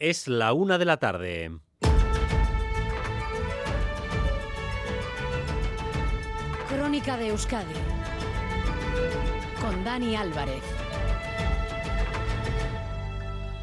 Es la una de la tarde. Crónica de Euskadi con Dani Álvarez.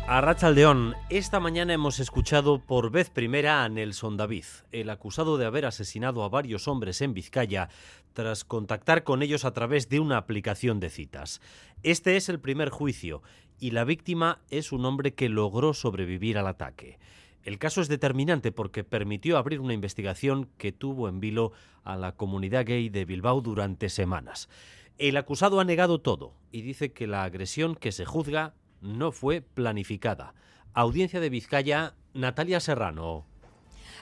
A Rachaldeón, esta mañana hemos escuchado por vez primera a Nelson David, el acusado de haber asesinado a varios hombres en Vizcaya tras contactar con ellos a través de una aplicación de citas. Este es el primer juicio y la víctima es un hombre que logró sobrevivir al ataque. El caso es determinante porque permitió abrir una investigación que tuvo en vilo a la comunidad gay de Bilbao durante semanas. El acusado ha negado todo y dice que la agresión que se juzga no fue planificada. Audiencia de Vizcaya, Natalia Serrano.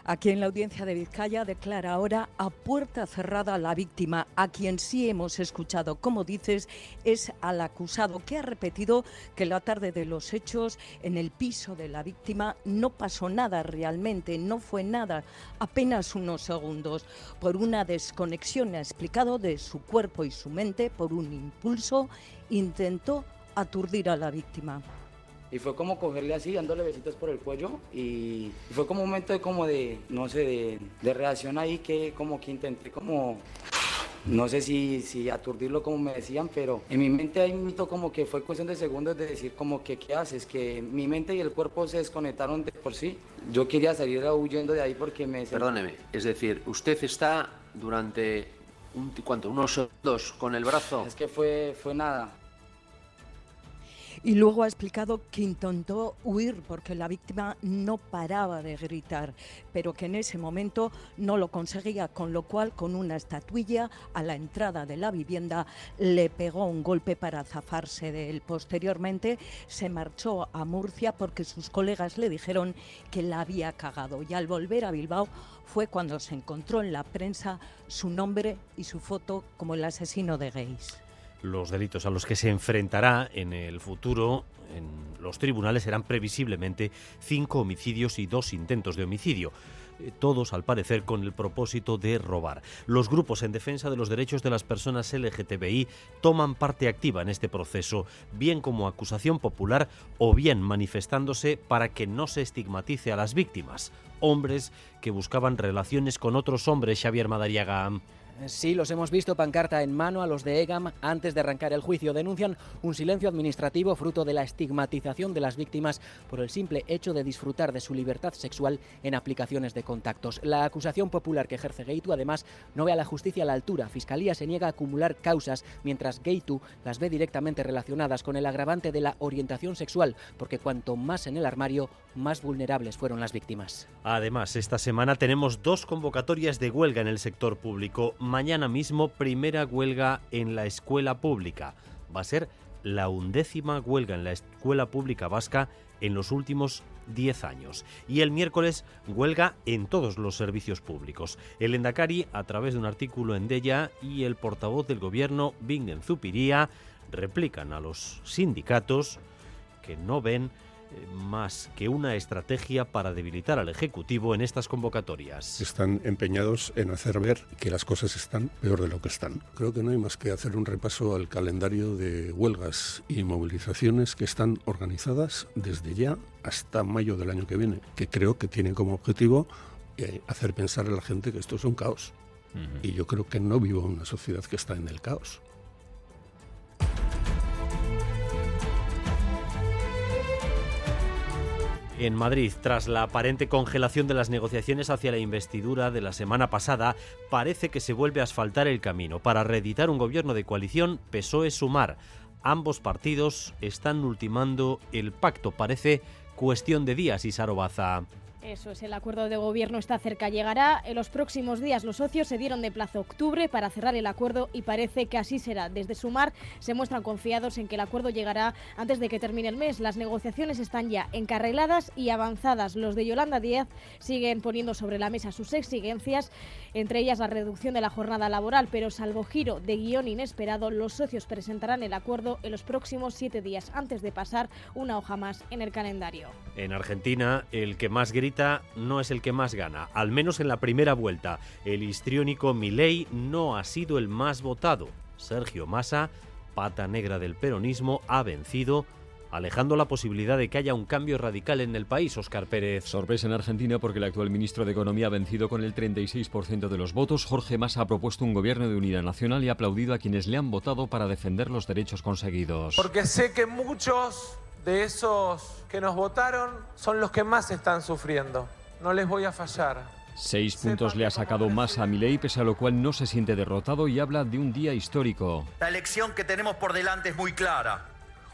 Aquí en la audiencia de Vizcaya declara ahora a puerta cerrada a la víctima, a quien sí hemos escuchado, como dices, es al acusado, que ha repetido que la tarde de los hechos en el piso de la víctima no pasó nada realmente, no fue nada, apenas unos segundos. Por una desconexión, ha explicado, de su cuerpo y su mente, por un impulso, intentó aturdir a la víctima. Y fue como cogerle así, dándole besitos por el cuello. Y fue como un momento de como de, no sé, de, de reacción ahí que como que intenté como, no sé si, si aturdirlo como me decían, pero en mi mente hay un mito como que fue cuestión de segundos de decir como que qué haces, que mi mente y el cuerpo se desconectaron de por sí. Yo quería salir huyendo de ahí porque me... Perdóneme, es decir, usted está durante, un, ¿cuánto? Unos segundos con el brazo. Es que fue, fue nada. Y luego ha explicado que intentó huir porque la víctima no paraba de gritar, pero que en ese momento no lo conseguía, con lo cual con una estatuilla a la entrada de la vivienda le pegó un golpe para zafarse de él. Posteriormente se marchó a Murcia porque sus colegas le dijeron que la había cagado y al volver a Bilbao fue cuando se encontró en la prensa su nombre y su foto como el asesino de gays. Los delitos a los que se enfrentará en el futuro en los tribunales serán previsiblemente cinco homicidios y dos intentos de homicidio eh, todos al parecer con el propósito de robar. Los grupos en defensa de los derechos de las personas LGTBI toman parte activa en este proceso, bien como acusación popular o bien manifestándose para que no se estigmatice a las víctimas, hombres que buscaban relaciones con otros hombres, Xavier Madariaga. Sí, los hemos visto pancarta en mano a los de EGAM antes de arrancar el juicio. Denuncian un silencio administrativo fruto de la estigmatización de las víctimas por el simple hecho de disfrutar de su libertad sexual en aplicaciones de contactos. La acusación popular que ejerce Gaitu además no ve a la justicia a la altura. Fiscalía se niega a acumular causas mientras Gaitu las ve directamente relacionadas con el agravante de la orientación sexual, porque cuanto más en el armario, más vulnerables fueron las víctimas. Además, esta semana tenemos dos convocatorias de huelga en el sector público mañana mismo primera huelga en la escuela pública. Va a ser la undécima huelga en la escuela pública vasca en los últimos 10 años. Y el miércoles huelga en todos los servicios públicos. El Endacari, a través de un artículo en Della, y el portavoz del gobierno, Bingen Zupiría, replican a los sindicatos que no ven más que una estrategia para debilitar al Ejecutivo en estas convocatorias. Están empeñados en hacer ver que las cosas están peor de lo que están. Creo que no hay más que hacer un repaso al calendario de huelgas y movilizaciones que están organizadas desde ya hasta mayo del año que viene, que creo que tienen como objetivo eh, hacer pensar a la gente que esto es un caos. Y yo creo que no vivo en una sociedad que está en el caos. En Madrid, tras la aparente congelación de las negociaciones hacia la investidura de la semana pasada, parece que se vuelve a asfaltar el camino para reeditar un gobierno de coalición PSOE-Sumar. Ambos partidos están ultimando el pacto, parece cuestión de días, y Sarobaza. Eso es, el acuerdo de gobierno está cerca, llegará. En los próximos días los socios se dieron de plazo octubre para cerrar el acuerdo y parece que así será. Desde Sumar se muestran confiados en que el acuerdo llegará antes de que termine el mes. Las negociaciones están ya encarriladas y avanzadas. Los de Yolanda Díaz siguen poniendo sobre la mesa sus exigencias, entre ellas la reducción de la jornada laboral, pero salvo giro de guion inesperado, los socios presentarán el acuerdo en los próximos siete días antes de pasar una hoja más en el calendario. En Argentina, el que más grita no es el que más gana, al menos en la primera vuelta. El histriónico Milei no ha sido el más votado. Sergio Massa, pata negra del peronismo, ha vencido alejando la posibilidad de que haya un cambio radical en el país. Oscar Pérez. Sorpresa en Argentina porque el actual ministro de Economía ha vencido con el 36% de los votos. Jorge Massa ha propuesto un gobierno de unidad nacional y ha aplaudido a quienes le han votado para defender los derechos conseguidos. Porque sé que muchos de esos que nos votaron son los que más están sufriendo. No les voy a fallar. Seis puntos le ha sacado más a Milei, pese a lo cual no se siente derrotado y habla de un día histórico. La elección que tenemos por delante es muy clara.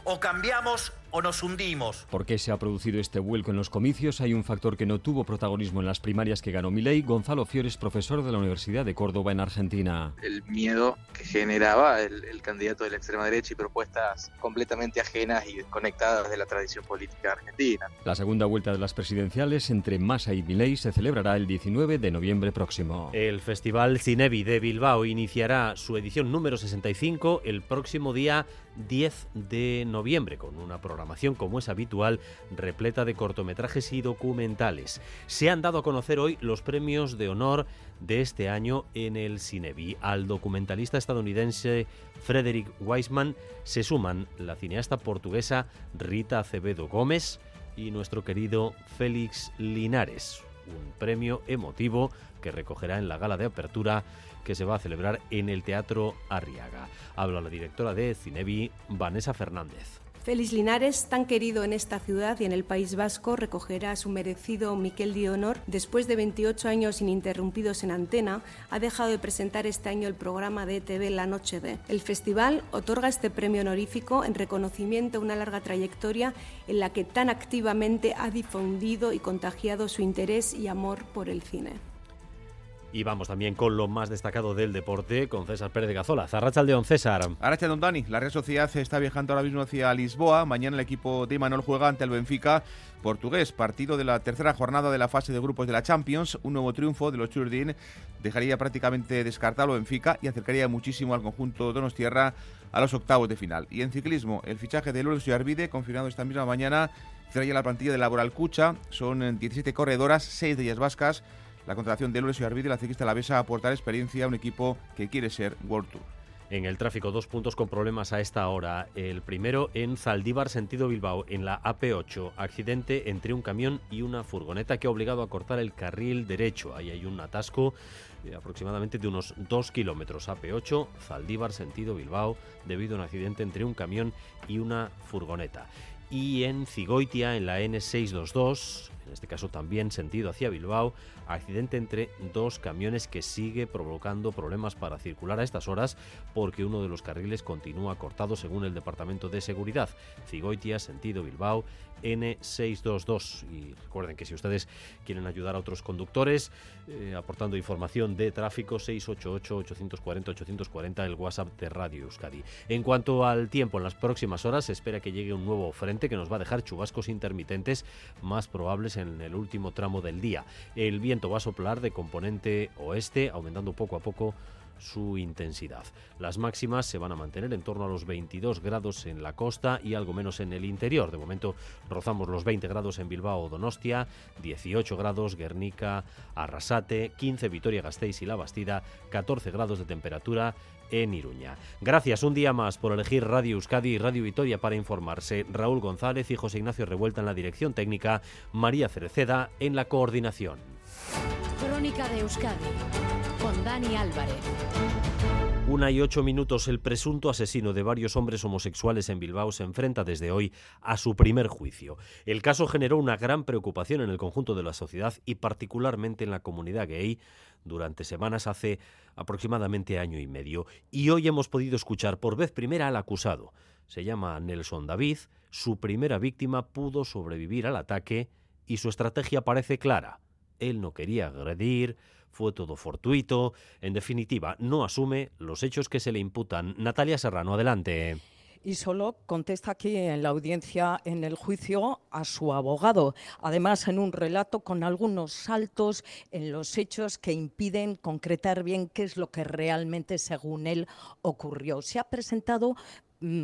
O cambiamos o nos hundimos. ¿Por qué se ha producido este vuelco en los comicios? Hay un factor que no tuvo protagonismo en las primarias que ganó Milei. Gonzalo Fiores, profesor de la Universidad de Córdoba en Argentina. El miedo que generaba el, el candidato de la extrema derecha y propuestas completamente ajenas y desconectadas de la tradición política argentina. La segunda vuelta de las presidenciales entre Massa y Milei se celebrará el 19 de noviembre próximo. El Festival Cinevi de Bilbao iniciará su edición número 65 el próximo día 10 de noviembre con una programación como es habitual repleta de cortometrajes y documentales. Se han dado a conocer hoy los premios de honor de este año en el Cinevi. Al documentalista estadounidense Frederick Weisman se suman la cineasta portuguesa Rita Acevedo Gómez y nuestro querido Félix Linares. Un premio emotivo que recogerá en la gala de apertura que se va a celebrar en el Teatro Arriaga. Habla la directora de Cinevi, Vanessa Fernández. Félix Linares, tan querido en esta ciudad y en el País Vasco, recogerá su merecido Miquel de Honor. Después de 28 años ininterrumpidos en antena, ha dejado de presentar este año el programa de ETV La Noche de. El festival otorga este premio honorífico en reconocimiento a una larga trayectoria en la que tan activamente ha difundido y contagiado su interés y amor por el cine. Y vamos también con lo más destacado del deporte, con César Pérez de Gazola. Zarrachaldeón, César. Don Dani, la Real Sociedad está viajando ahora mismo hacia Lisboa. Mañana el equipo de Imanol juega ante el Benfica portugués. Partido de la tercera jornada de la fase de grupos de la Champions. Un nuevo triunfo de los Churdin dejaría prácticamente descartado Benfica y acercaría muchísimo al conjunto Donostierra a los octavos de final. Y en ciclismo, el fichaje de Lorenzo Arvide, confirmado esta misma mañana, trae la plantilla de Laboral Cucha. Son 17 corredoras, 6 de ellas vascas. La contratación de Lorenzo y Arvide, la ciclista la besa, aportar experiencia a un equipo que quiere ser World Tour. En el tráfico, dos puntos con problemas a esta hora. El primero en Zaldívar, sentido Bilbao, en la AP8. Accidente entre un camión y una furgoneta que ha obligado a cortar el carril derecho. Ahí hay un atasco de aproximadamente de unos dos kilómetros. AP8, Zaldívar, sentido Bilbao, debido a un accidente entre un camión y una furgoneta. Y en Cigoitia, en la N622, en este caso también sentido hacia Bilbao, accidente entre dos camiones que sigue provocando problemas para circular a estas horas porque uno de los carriles continúa cortado según el Departamento de Seguridad. Cigoitia, sentido Bilbao, N622. Y recuerden que si ustedes quieren ayudar a otros conductores eh, aportando información de tráfico, 688-840-840, el WhatsApp de Radio Euskadi. En cuanto al tiempo, en las próximas horas se espera que llegue un nuevo frente que nos va a dejar chubascos intermitentes más probables en el último tramo del día. El viento va a soplar de componente oeste, aumentando poco a poco su intensidad. Las máximas se van a mantener en torno a los 22 grados en la costa y algo menos en el interior. De momento rozamos los 20 grados en Bilbao o Donostia, 18 grados Guernica, Arrasate, 15 Vitoria-Gasteiz y La Bastida, 14 grados de temperatura en Iruña. Gracias un día más por elegir Radio Euskadi y Radio Vitoria para informarse. Raúl González y José Ignacio Revuelta en la dirección técnica, María Cereceda en la coordinación. Crónica de Euskadi con Dani Álvarez. Una y ocho minutos, el presunto asesino de varios hombres homosexuales en Bilbao se enfrenta desde hoy a su primer juicio. El caso generó una gran preocupación en el conjunto de la sociedad y particularmente en la comunidad gay durante semanas hace aproximadamente año y medio. Y hoy hemos podido escuchar por vez primera al acusado. Se llama Nelson David, su primera víctima pudo sobrevivir al ataque y su estrategia parece clara. Él no quería agredir, fue todo fortuito. En definitiva, no asume los hechos que se le imputan. Natalia Serrano, adelante y solo contesta aquí en la audiencia, en el juicio, a su abogado. Además, en un relato con algunos saltos en los hechos que impiden concretar bien qué es lo que realmente, según él, ocurrió. Se ha presentado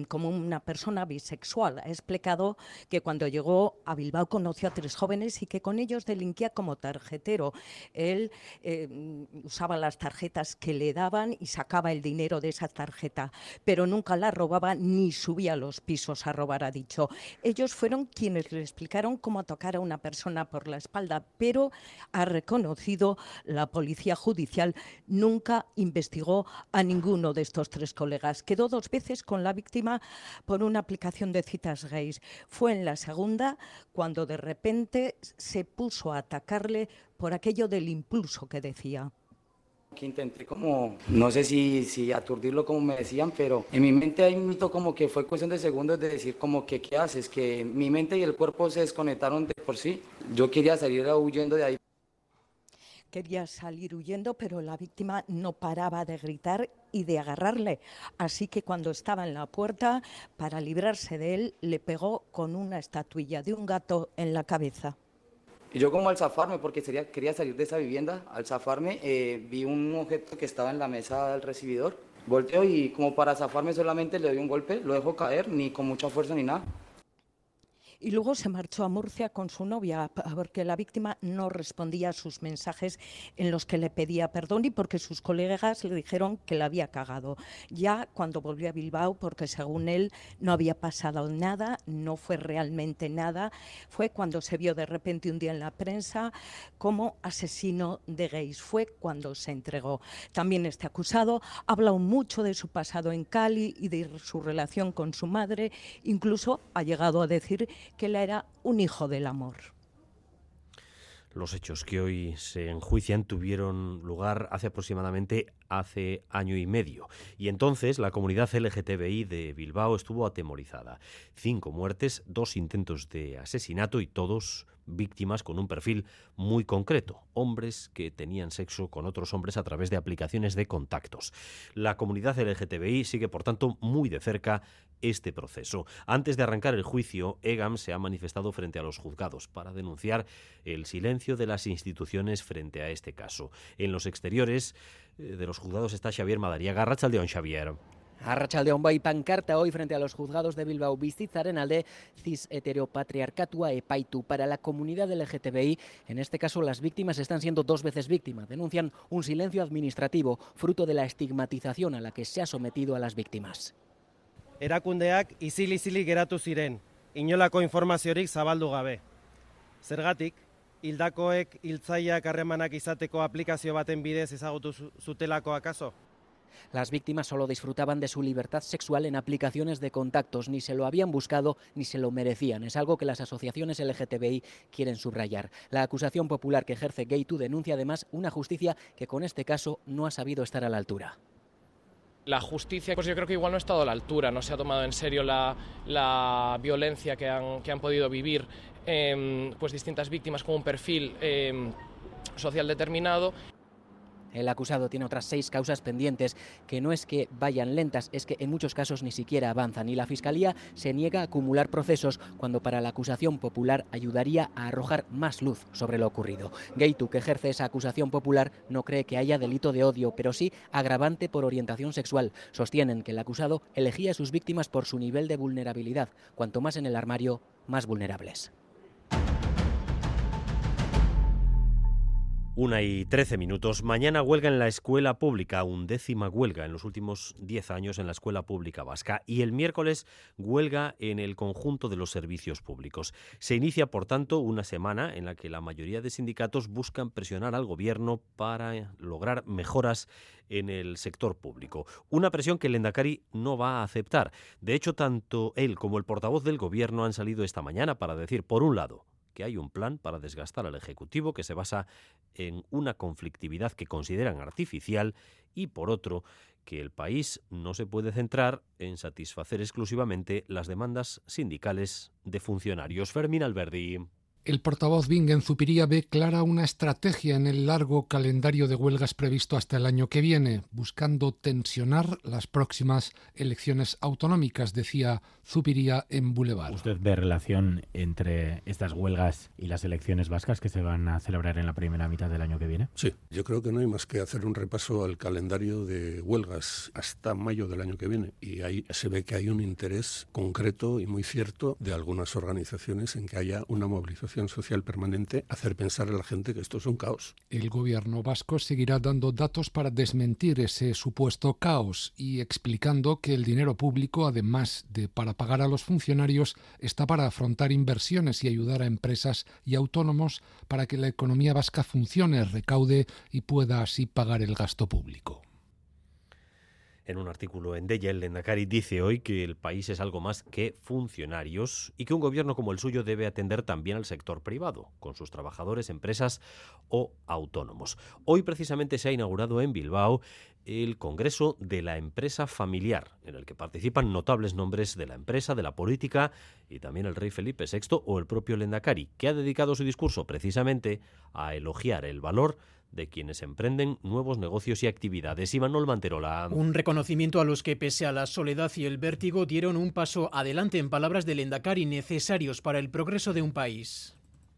como una persona bisexual. Ha explicado que cuando llegó a Bilbao conoció a tres jóvenes y que con ellos delinquía como tarjetero. Él eh, mm, usaba las tarjetas que le daban y sacaba el dinero de esa tarjeta, pero nunca la robaba ni subía a los pisos a robar, ha dicho. Ellos fueron quienes le explicaron cómo tocar a una persona por la espalda, pero ha reconocido la policía judicial nunca investigó a ninguno de estos tres colegas. Quedó dos veces con la víctima por una aplicación de citas gays. Fue en la segunda cuando de repente se puso a atacarle por aquello del impulso que decía que intenté como, no sé si, si aturdirlo como me decían, pero en mi mente hay un como que fue cuestión de segundos de decir como que qué haces, que mi mente y el cuerpo se desconectaron de por sí. Yo quería salir huyendo de ahí. Quería salir huyendo, pero la víctima no paraba de gritar y de agarrarle. Así que cuando estaba en la puerta, para librarse de él, le pegó con una estatuilla de un gato en la cabeza. Y yo como al zafarme, porque sería, quería salir de esa vivienda, al zafarme eh, vi un objeto que estaba en la mesa del recibidor, volteo y como para zafarme solamente le doy un golpe, lo dejo caer, ni con mucha fuerza ni nada y luego se marchó a Murcia con su novia porque la víctima no respondía a sus mensajes en los que le pedía perdón y porque sus colegas le dijeron que la había cagado. Ya cuando volvió a Bilbao, porque según él no había pasado nada, no fue realmente nada, fue cuando se vio de repente un día en la prensa como asesino de gays. Fue cuando se entregó. También este acusado ha hablado mucho de su pasado en Cali y de su relación con su madre, incluso ha llegado a decir que él era un hijo del amor. Los hechos que hoy se enjuician tuvieron lugar hace aproximadamente hace año y medio. Y entonces la comunidad LGTBI de Bilbao estuvo atemorizada. Cinco muertes, dos intentos de asesinato y todos víctimas con un perfil muy concreto, hombres que tenían sexo con otros hombres a través de aplicaciones de contactos. La comunidad LGTBI sigue, por tanto, muy de cerca este proceso. Antes de arrancar el juicio, EGAM se ha manifestado frente a los juzgados para denunciar el silencio de las instituciones frente a este caso. En los exteriores de los juzgados está Xavier Madariaga. Rachaldeón, Xavier. Arrachaldeón y pancarta hoy frente a los juzgados de Bilbao bizitzaren alde cis heteropatriarcatua epaitu para la comunidad LGTBI. En este caso las víctimas están siendo dos veces víctimas. Denuncian un silencio administrativo fruto de la estigmatización a la que se ha sometido a las víctimas. erakundeak izili-izili geratu ziren, inolako informaziorik zabaldu gabe. Zergatik, hildakoek hiltzaileak harremanak izateko aplikazio baten bidez ezagutu zutelako akaso? Las víctimas solo disfrutaban de su libertad sexual en aplicaciones de contactos, ni se lo habían buscado ni se lo merecían. Es algo que las asociaciones LGTBI quieren subrayar. La acusación popular que ejerce Gay2 denuncia además una justicia que con este caso no ha sabido estar a la altura la justicia, pues yo creo que igual no ha estado a la altura, no se ha tomado en serio la, la violencia que han, que han, podido vivir eh, pues distintas víctimas con un perfil eh, social determinado. El acusado tiene otras seis causas pendientes que no es que vayan lentas, es que en muchos casos ni siquiera avanzan y la Fiscalía se niega a acumular procesos cuando para la acusación popular ayudaría a arrojar más luz sobre lo ocurrido. Gaitu, que ejerce esa acusación popular, no cree que haya delito de odio, pero sí agravante por orientación sexual. Sostienen que el acusado elegía a sus víctimas por su nivel de vulnerabilidad. Cuanto más en el armario, más vulnerables. Una y trece minutos. Mañana huelga en la escuela pública, undécima huelga en los últimos diez años en la escuela pública vasca. Y el miércoles huelga en el conjunto de los servicios públicos. Se inicia, por tanto, una semana en la que la mayoría de sindicatos buscan presionar al gobierno para lograr mejoras en el sector público. Una presión que el Endacari no va a aceptar. De hecho, tanto él como el portavoz del gobierno han salido esta mañana para decir, por un lado, que hay un plan para desgastar al Ejecutivo que se basa en una conflictividad que consideran artificial y, por otro, que el país no se puede centrar en satisfacer exclusivamente las demandas sindicales de funcionarios. Fermín Alberdi. El portavoz Bingen Zupiría ve clara una estrategia en el largo calendario de huelgas previsto hasta el año que viene, buscando tensionar las próximas elecciones autonómicas, decía Zupiría en Boulevard. ¿Usted ve relación entre estas huelgas y las elecciones vascas que se van a celebrar en la primera mitad del año que viene? Sí, yo creo que no hay más que hacer un repaso al calendario de huelgas hasta mayo del año que viene y ahí se ve que hay un interés concreto y muy cierto de algunas organizaciones en que haya una movilización social permanente hacer pensar a la gente que esto es un caos. El gobierno vasco seguirá dando datos para desmentir ese supuesto caos y explicando que el dinero público, además de para pagar a los funcionarios, está para afrontar inversiones y ayudar a empresas y autónomos para que la economía vasca funcione, recaude y pueda así pagar el gasto público. En un artículo en Deya, el Lendakari dice hoy que el país es algo más que funcionarios y que un gobierno como el suyo debe atender también al sector privado, con sus trabajadores, empresas o autónomos. Hoy precisamente se ha inaugurado en Bilbao el Congreso de la Empresa Familiar, en el que participan notables nombres de la empresa, de la política y también el rey Felipe VI o el propio Lendakari, que ha dedicado su discurso precisamente a elogiar el valor de quienes emprenden nuevos negocios y actividades. Imanol Manterola. Un reconocimiento a los que, pese a la soledad y el vértigo, dieron un paso adelante en palabras del Endacari necesarios para el progreso de un país.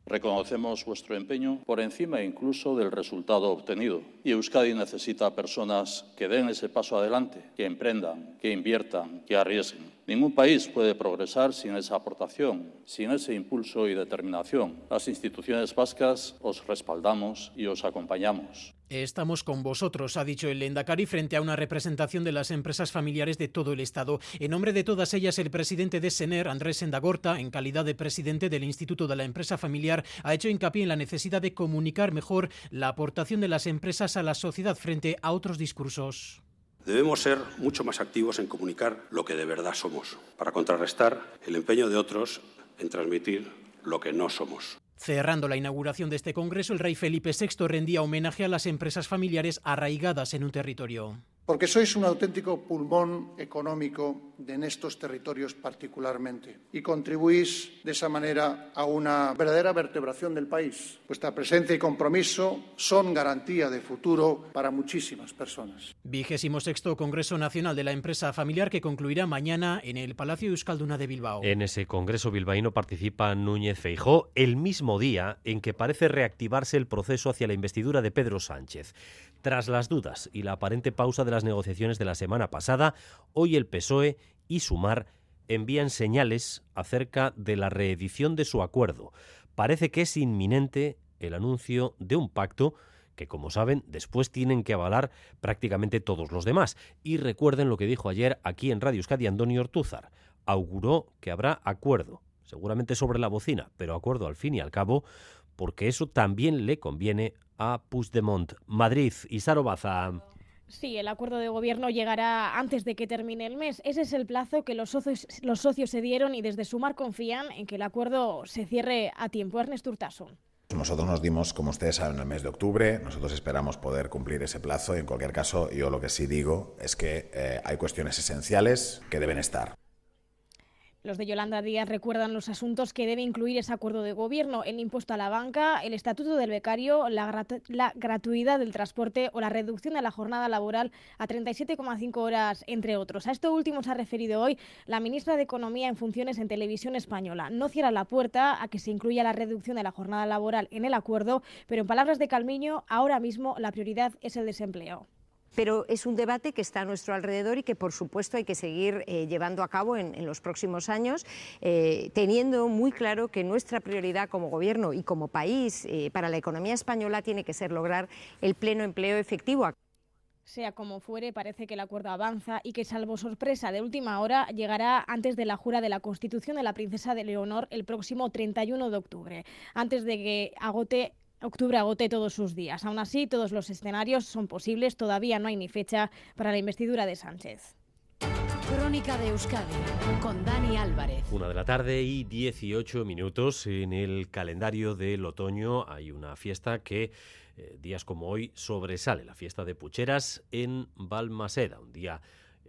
Reconocemos vuestro empeño por encima incluso del resultado obtenido. Y Euskadi necesita personas que den ese paso adelante, que emprendan, que inviertan, que arriesguen. Ningún país puede progresar sin esa aportación, sin ese impulso y determinación. Las instituciones vascas os respaldamos y os acompañamos. Estamos con vosotros, ha dicho el Endacari frente a una representación de las empresas familiares de todo el Estado. En nombre de todas ellas, el presidente de Sener, Andrés Endagorta, en calidad de presidente del Instituto de la Empresa Familiar, ha hecho hincapié en la necesidad de comunicar mejor la aportación de las empresas a la sociedad frente a otros discursos. Debemos ser mucho más activos en comunicar lo que de verdad somos, para contrarrestar el empeño de otros en transmitir lo que no somos. Cerrando la inauguración de este Congreso, el rey Felipe VI rendía homenaje a las empresas familiares arraigadas en un territorio porque sois un auténtico pulmón económico en estos territorios particularmente y contribuís de esa manera a una verdadera vertebración del país. Vuestra presencia y compromiso son garantía de futuro para muchísimas personas. Vigésimo sexto Congreso Nacional de la Empresa Familiar que concluirá mañana en el Palacio Euskalduna de Bilbao. En ese Congreso bilbaíno participa Núñez Feijó el mismo día en que parece reactivarse el proceso hacia la investidura de Pedro Sánchez. Tras las dudas y la aparente pausa de las negociaciones de la semana pasada, hoy el PSOE y Sumar envían señales acerca de la reedición de su acuerdo. Parece que es inminente el anuncio de un pacto que, como saben, después tienen que avalar prácticamente todos los demás. Y recuerden lo que dijo ayer aquí en Radio Euskadi Antonio Ortúzar. Auguró que habrá acuerdo, seguramente sobre la bocina, pero acuerdo al fin y al cabo, porque eso también le conviene a Puigdemont. Madrid y Sarobaza. Sí, el acuerdo de gobierno llegará antes de que termine el mes. Ese es el plazo que los socios, los socios se dieron y desde Sumar confían en que el acuerdo se cierre a tiempo. Ernest Urtasun. Nosotros nos dimos, como ustedes saben, el mes de octubre. Nosotros esperamos poder cumplir ese plazo. Y en cualquier caso, yo lo que sí digo es que eh, hay cuestiones esenciales que deben estar. Los de Yolanda Díaz recuerdan los asuntos que debe incluir ese acuerdo de gobierno, el impuesto a la banca, el estatuto del becario, la, gratuidad del transporte o la reducción de la jornada laboral a 37,5 horas, entre otros. A esto último se ha referido hoy la ministra de Economía en funciones en televisión española. No cierra la puerta a que se incluya la reducción de la jornada laboral en el acuerdo, pero en palabras de Calmiño, ahora mismo la prioridad es el desempleo pero es un debate que está a nuestro alrededor y que, por supuesto, hay que seguir eh, llevando a cabo en, los próximos años, eh, teniendo muy claro que nuestra prioridad como Gobierno y como país eh, para la economía española tiene que ser lograr el pleno empleo efectivo. Sea como fuere, parece que el acuerdo avanza y que, salvo sorpresa de última hora, llegará antes de la jura de la Constitución de la Princesa de Leonor el próximo 31 de octubre, antes de que agote octubre agote todos sus días. Aún así, todos los escenarios son posibles. Todavía no hay ni fecha para la investidura de Sánchez. Crónica de Euskadi con Dani Álvarez. Una de la tarde y 18 minutos. En el calendario del otoño hay una fiesta que eh, días como hoy sobresale, la fiesta de Pucheras en Balmaseda, un día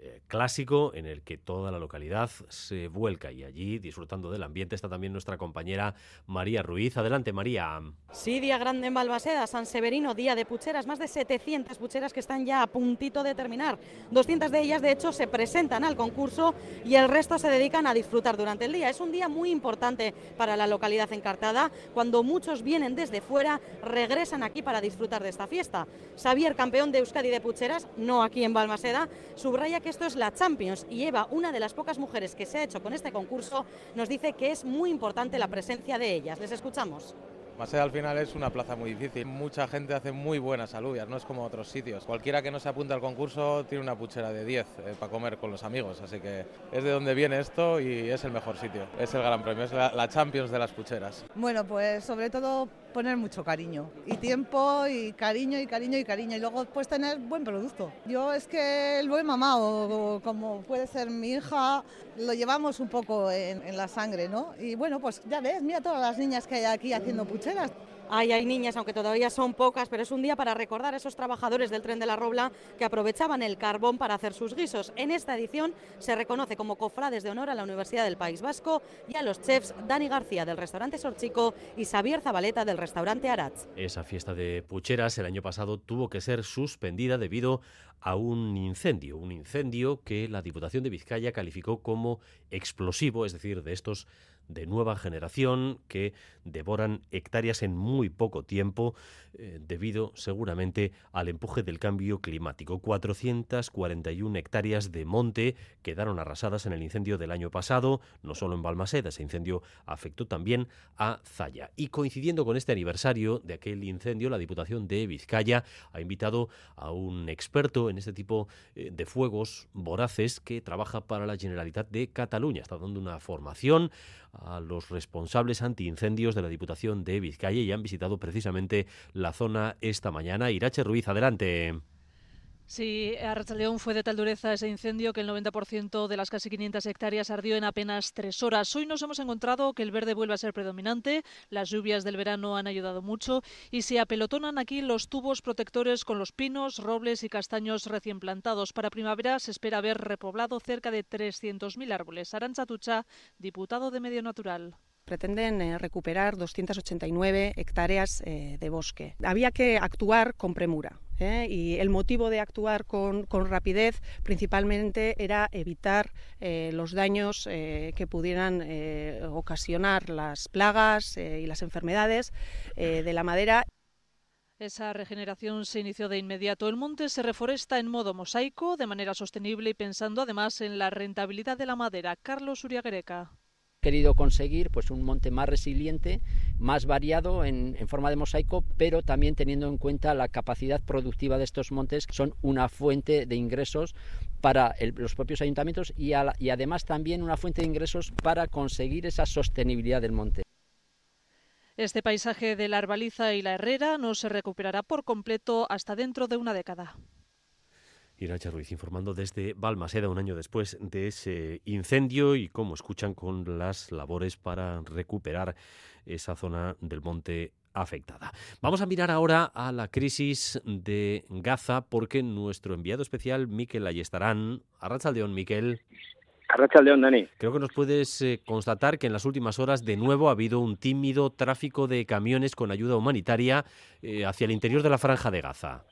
eh, clásico en el que toda la localidad se vuelca y allí, disfrutando del ambiente, está también nuestra compañera María Ruiz. Adelante, María. Sí, día grande en Balmaseda, San Severino, día de pucheras, más de 700 pucheras que están ya a puntito de terminar. 200 de ellas, de hecho, se presentan al concurso y el resto se dedican a disfrutar durante el día. Es un día muy importante para la localidad encartada, cuando muchos vienen desde fuera, regresan aquí para disfrutar de esta fiesta. Xavier, campeón de Euskadi de pucheras, no aquí en Balmaseda, subraya que esto es la Champions y Eva, una de las pocas mujeres que se ha hecho con este concurso, nos dice que es muy importante la presencia de ellas. Les escuchamos. Maseda al final es una plaza muy difícil. Mucha gente hace muy buenas alubias, no es como otros sitios. Cualquiera que no se apunte al concurso tiene una puchera de 10 eh, para comer con los amigos, así que es de donde viene esto y es el mejor sitio. Es el gran premio, es la, la Champions de las pucheras. Bueno, pues sobre todo poner mucho cariño y tiempo y cariño y cariño y cariño y luego pues tener buen producto. Yo es que lo he mamado, como puede ser mi hija, lo llevamos un poco en, en la sangre, ¿no? Y bueno, pues ya ves, mira todas las niñas que hay aquí haciendo pucheras. Ay, hay niñas, aunque todavía son pocas, pero es un día para recordar a esos trabajadores del tren de la Robla que aprovechaban el carbón para hacer sus guisos. En esta edición se reconoce como cofrades de honor a la Universidad del País Vasco y a los chefs Dani García del restaurante Sorchico y Xavier Zabaleta del restaurante Aratz. Esa fiesta de pucheras el año pasado tuvo que ser suspendida debido a un incendio, un incendio que la Diputación de Vizcaya calificó como explosivo, es decir, de estos de nueva generación que devoran hectáreas en muy poco tiempo eh, debido seguramente al empuje del cambio climático. 441 hectáreas de monte quedaron arrasadas en el incendio del año pasado, no solo en Balmaseda, ese incendio afectó también a Zaya. Y coincidiendo con este aniversario de aquel incendio, la Diputación de Vizcaya ha invitado a un experto en este tipo eh, de fuegos voraces que trabaja para la Generalitat de Cataluña. Está dando una formación a los responsables antiincendios de la Diputación de Vizcaya y han visitado precisamente la zona esta mañana. Irache Ruiz, adelante. Sí, León fue de tal dureza ese incendio que el 90% de las casi 500 hectáreas ardió en apenas tres horas. Hoy nos hemos encontrado que el verde vuelve a ser predominante, las lluvias del verano han ayudado mucho y se apelotonan aquí los tubos protectores con los pinos, robles y castaños recién plantados. Para primavera se espera ver repoblado cerca de 300.000 árboles. Arancha Tucha, diputado de Medio Natural pretenden eh, recuperar 289 hectáreas eh, de bosque. Había que actuar con premura. ¿Eh? Y el motivo de actuar con, rapidez principalmente era evitar los daños que pudieran ocasionar las plagas y las enfermedades de la madera. Esa regeneración se inició de inmediato. El monte se reforesta en modo mosaico, de manera sostenible y pensando además en la rentabilidad de la madera. Carlos Uriaguereca querido conseguir pues un monte más resiliente, más variado en, forma de mosaico, pero también teniendo en cuenta la capacidad productiva de estos montes, son una fuente de ingresos para los propios ayuntamientos y, y además también una fuente de ingresos para conseguir esa sostenibilidad del monte. Este paisaje de la Arbaliza y la Herrera no se recuperará por completo hasta dentro de una década. Iracha Ruiz informando desde Balmaseda un año después de ese incendio y cómo escuchan con las labores para recuperar esa zona del monte afectada. Vamos a mirar ahora a la crisis de Gaza porque nuestro enviado especial Miquel Ayestarán, Arrachaldeón Miquel. Arrachaldeón, Dani. Creo que nos puedes eh, constatar que en las últimas horas de nuevo ha habido un tímido tráfico de camiones con ayuda humanitaria eh, hacia el interior de la franja de Gaza.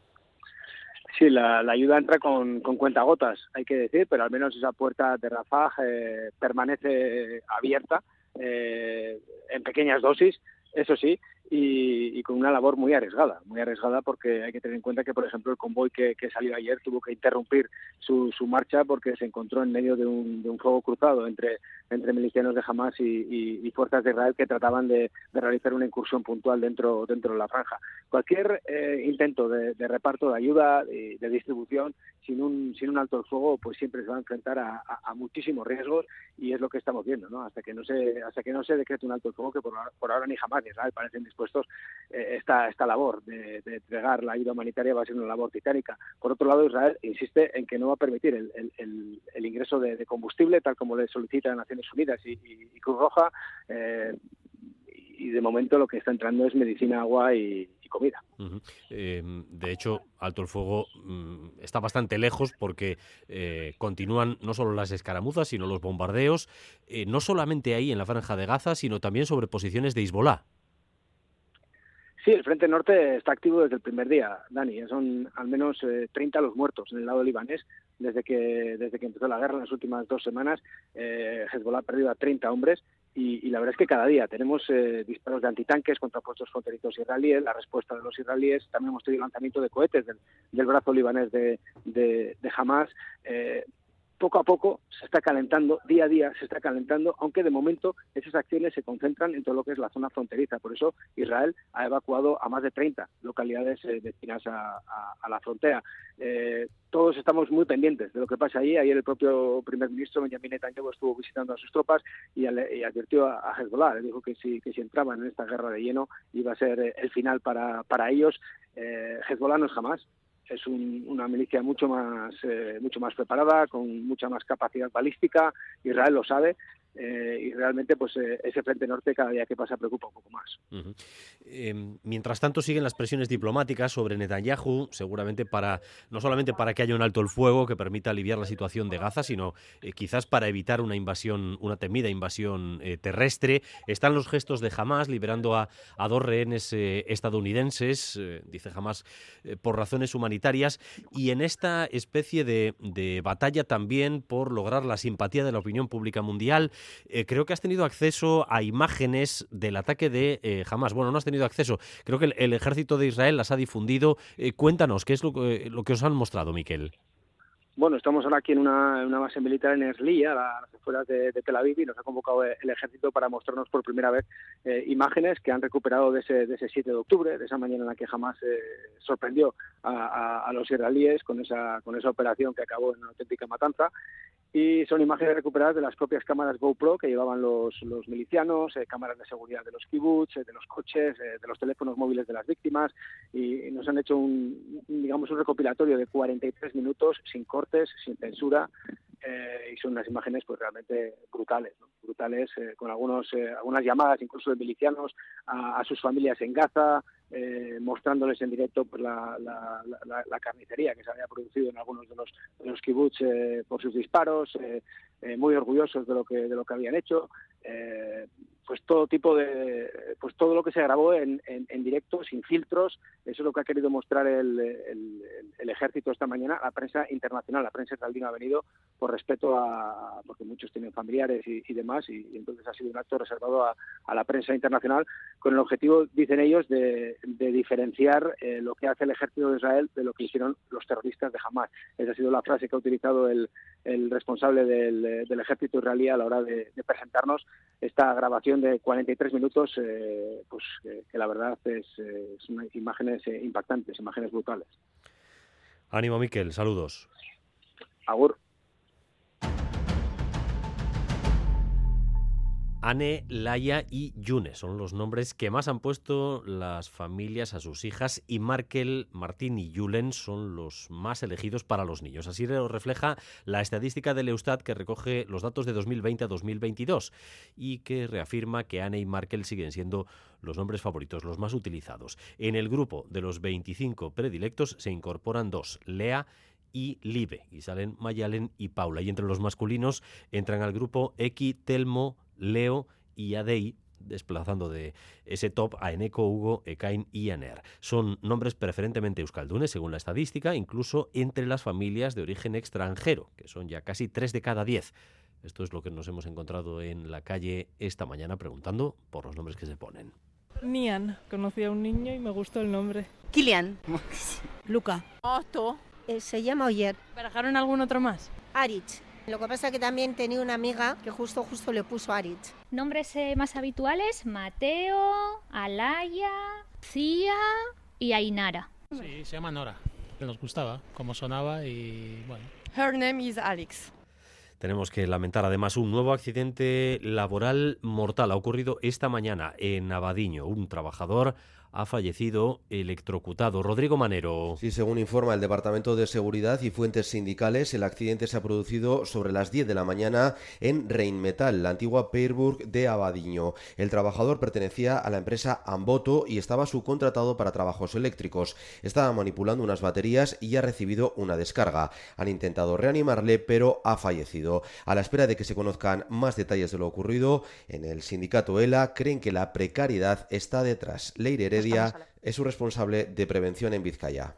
Sí, la, la, ayuda entra con, con cuentagotas, hay que decir, pero al menos esa puerta de Rafah eh, permanece abierta eh, en pequeñas dosis, eso sí, y, con una labor muy arriesgada, muy arriesgada porque hay que tener en cuenta que, por ejemplo, el convoy que, salió ayer tuvo que interrumpir su, marcha porque se encontró en medio de un, fuego cruzado entre, entre milicianos de Hamas y, y, fuerzas de Israel que trataban de, realizar una incursión puntual dentro, dentro de la franja. Cualquier eh, intento de, de, reparto de ayuda, de, distribución, sin un, sin un alto el fuego, pues siempre se va a enfrentar a, a, muchísimos riesgos y es lo que estamos viendo, ¿no? Hasta que no se, hasta que no se decrete un alto el fuego, que por, por ahora ni Hamas ni Israel parecen dispuestos, eh, esta, esta labor de, entregar la ayuda humanitaria va a ser una labor titánica. Por otro lado, Israel insiste en que no va a permitir el, el, ingreso de, combustible, tal como le solicita Naciones Unidas y Cruz Roja. Eh, y, de momento lo que está entrando es medicina, agua y, comida. Eh, de hecho, Alto el Fuego mm, está bastante lejos porque eh, continúan no solo las escaramuzas, sino los bombardeos, eh, no solamente ahí en la franja de Gaza, sino también sobre posiciones de Hezbollah. Sí, el Frente Norte está activo desde el primer día, Dani. Son al menos 30 los muertos en el lado libanés desde que, desde que empezó la guerra en las últimas dos semanas. Hezbollah ha perdido a 30 hombres y, la verdad es que cada día tenemos eh, disparos de antitanques contra puestos fronterizos israelíes, la respuesta de los israelíes, también hemos tenido lanzamiento de cohetes del, brazo libanés de, de, Hamas. Eh, poco a poco se está calentando, día a día se está calentando, aunque de momento esas acciones se concentran en todo lo que es la zona fronteriza. Por eso Israel ha evacuado a más de 30 localidades eh, destinadas a, la frontera. Eh, todos estamos muy pendientes de lo que pasa allí. Ayer el propio primer ministro Benjamin Netanyahu estuvo visitando a sus tropas y, advirtió a, Hezbollah, le dijo que si, entraban en esta guerra de lleno iba a ser eh, el final para, ellos. Hezbollah no es jamás es una milicia mucho más, eh, mucho más preparada, con mucha más capacidad balística. Israel lo sabe eh, y realmente pues eh, ese frente norte cada día que pasa preocupa un poco más. Em, mientras tanto siguen las presiones diplomáticas sobre Netanyahu, seguramente para no solamente para que haya un alto el fuego que permita aliviar la situación de Gaza, sino eh, quizás para evitar una invasión, una temida invasión terrestre. Están los gestos de Hamas liberando a, dos rehenes estadounidenses, dice Hamas, por razones humanitarias, y en esta especie de, de batalla también por lograr la simpatía de la opinión pública mundial. Eh, creo que has tenido acceso a imágenes del ataque de eh, Hamas. Bueno, no has tenido acceso. Creo que el, ejército de Israel las ha difundido. Eh, cuéntanos, ¿qué es lo, lo que os han mostrado, Miquel? Bueno, estamos ahora aquí en una, base militar en Erlía, a las afueras de, Tel Aviv, y nos ha convocado el ejército para mostrarnos por primera vez imágenes que han recuperado de ese, de ese 7 de octubre, de esa mañana en la que jamás sorprendió a, a, los israelíes con esa, con esa operación que acabó en una auténtica matanza. Y son imágenes recuperadas de las propias cámaras GoPro que llevaban los, los milicianos, eh, cámaras de seguridad de los kibbutz, eh, de los coches, eh, de los teléfonos móviles de las víctimas y, nos han hecho un, digamos, un recopilatorio de 43 minutos sin cortes, sin censura y son unas imágenes pues realmente brutales, brutales con algunos, algunas llamadas incluso de milicianos a, a sus familias en Gaza, eh, mostrándoles en directo pues, la, la, carnicería que se había producido en algunos de los, de los kibbutz eh, por sus disparos, eh, muy orgullosos de lo que de lo que habían hecho pues todo tipo de, pues todo lo que se grabó en, en, directo, sin filtros, eso es lo que ha querido mostrar el, el, ejército esta mañana, la prensa internacional, la prensa israelí ha venido por respeto a, porque muchos tienen familiares y, demás, y, entonces ha sido un acto reservado a, la prensa internacional, con el objetivo, dicen ellos, de, diferenciar eh, lo que hace el ejército de Israel de lo que hicieron los terroristas de Hamas. Esa ha sido la frase que ha utilizado el, responsable del, ejército israelí a la hora de presentarnos esta grabación de 43 minutos, eh, pues que, la verdad es, eh, imágenes eh, impactantes, imágenes brutales. Ánimo, Miquel, saludos. Agur. Anne, Laia y Yune son los nombres que más han puesto las familias a sus hijas y Markel, Martín y Julen son los más elegidos para los niños. Así lo refleja la estadística del Eustat que recoge los datos de 2020 a 2022 y que reafirma que Anne y Markel siguen siendo los nombres favoritos, los más utilizados. En el grupo de los 25 predilectos se incorporan dos, Lea y Libe, y salen Mayalen y Paula. Y entre los masculinos entran al grupo Eki, Telmo, Leo y Adei, desplazando de ese top a Eneco, Hugo, Ekain y Aner. Son nombres preferentemente euskaldunes, según la estadística, incluso entre las familias de origen extranjero, que son ya casi tres de cada diez. Esto es lo que nos hemos encontrado en la calle esta mañana preguntando por los nombres que se ponen. Nian, conocí a un niño y me gustó el nombre. Kilian. Luca. Otto. Eh, se llama Oyer. ¿Barajaron algún otro más? Arich. Lo que pasa es que también tenía una amiga que justo justo le puso Aritz. Nombres eh, más habituales, Mateo, Alaya, Cia y Ainara. Sí, se llama Nora. Nos gustaba cómo sonaba y bueno. Her name is Alex. Tenemos que lamentar además un nuevo accidente laboral mortal. Ha ocurrido esta mañana en Abadiño. Un trabajador ha fallecido electrocutado. Rodrigo Manero. Sí, según informa el Departamento de Seguridad y fuentes sindicales, el accidente se ha producido sobre las 10 de la mañana en Rheinmetall, la antigua Peirburg de Abadiño. El trabajador pertenecía a la empresa Amboto y estaba subcontratado para trabajos eléctricos. Estaba manipulando unas baterías y ha recibido una descarga. Han intentado reanimarle, pero ha fallecido. A la espera de que se conozcan más detalles de lo ocurrido, en el sindicato ELA creen que la precariedad está detrás. Leire Heredia es su responsable de prevención en Vizcaya.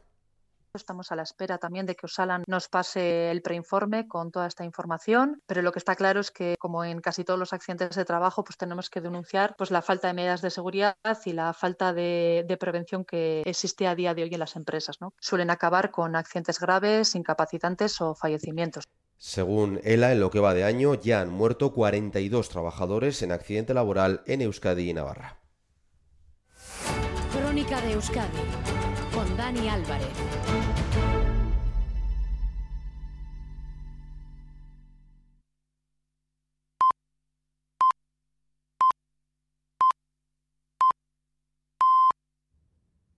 Estamos a la espera también de que Osalan nos pase el preinforme con toda esta información, pero lo que está claro es que, como en casi todos los accidentes de trabajo, pues tenemos que denunciar pues, la falta de medidas de seguridad y la falta de, de prevención que existe a día de hoy en las empresas. ¿no? Suelen acabar con accidentes graves, incapacitantes o fallecimientos. Según ELA, en lo que va de año ya han muerto 42 trabajadores en accidente laboral en Euskadi y Navarra. Crónica de Euskadi con Dani Álvarez.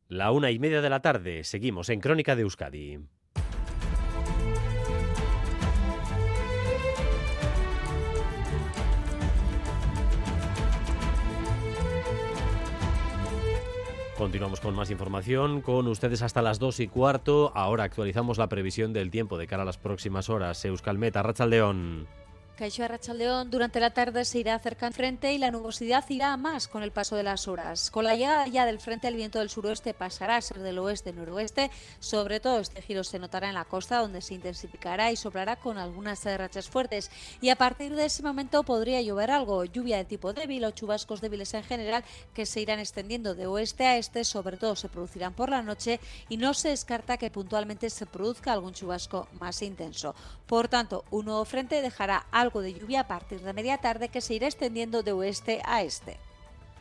La una y media de la tarde, seguimos en Crónica de Euskadi. Continuamos con más información con ustedes hasta las dos y cuarto. Ahora actualizamos la previsión del tiempo de cara a las próximas horas. Euskalmeta, Rachaldeón. Caixo Arrachaldeón, durante la tarde se irá acercando frente y la nubosidad irá a más con el paso de las horas. Con la llegada ya del frente, el viento del suroeste pasará a ser del oeste-noroeste. Sobre todo este giro se notará en la costa, donde se intensificará y soplará con algunas rachas fuertes. Y a partir de ese momento podría llover algo, lluvia de tipo débil o chubascos débiles en general, que se irán extendiendo de oeste a este. Sobre todo se producirán por la noche y no se descarta que puntualmente se produzca algún chubasco más intenso. Por tanto, un nuevo frente dejará algo de lluvia a partir de media tarde que se irá extendiendo de oeste a este.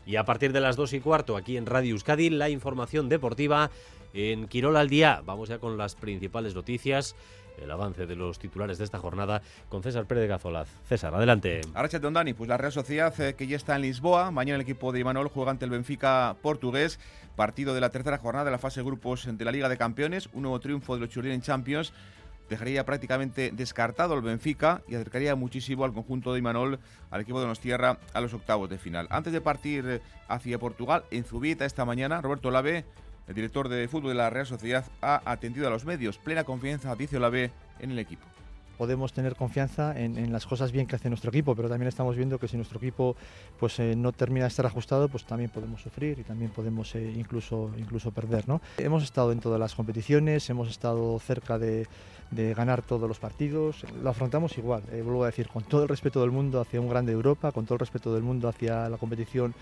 Y a partir de las dos y cuarto, aquí en Radio Euskadi, la información deportiva en Quirol al día. Vamos ya con las principales noticias. El avance de los titulares de esta jornada con César Pérez de Gazolaz. César, adelante. Arracha Dani, pues la Real Sociedad eh, que ya está en Lisboa. Mañana el equipo de Imanol juega ante el Benfica portugués. Partido de la tercera jornada de la fase de grupos de la Liga de Campeones. Un nuevo triunfo de los Churriel en Champions dejaría prácticamente descartado el Benfica y acercaría muchísimo al conjunto de Imanol, al equipo de Nostierra, a los octavos de final. Antes de partir hacia Portugal, en Zubieta esta mañana, Roberto Lave, el director de fútbol de la Real Sociedad, ha atendido a los medios. Plena confianza, dice Lave, en el equipo podemos tener confianza en, las cosas bien que hace nuestro equipo, pero también estamos viendo que si nuestro equipo pues, eh, no termina de estar ajustado, pues también podemos sufrir y también podemos eh, incluso, incluso perder. ¿no? Hemos estado en todas las competiciones, hemos estado cerca de, de ganar todos los partidos, lo afrontamos igual, eh, vuelvo a decir, con todo el respeto del mundo hacia un grande Europa, con todo el respeto del mundo hacia la competición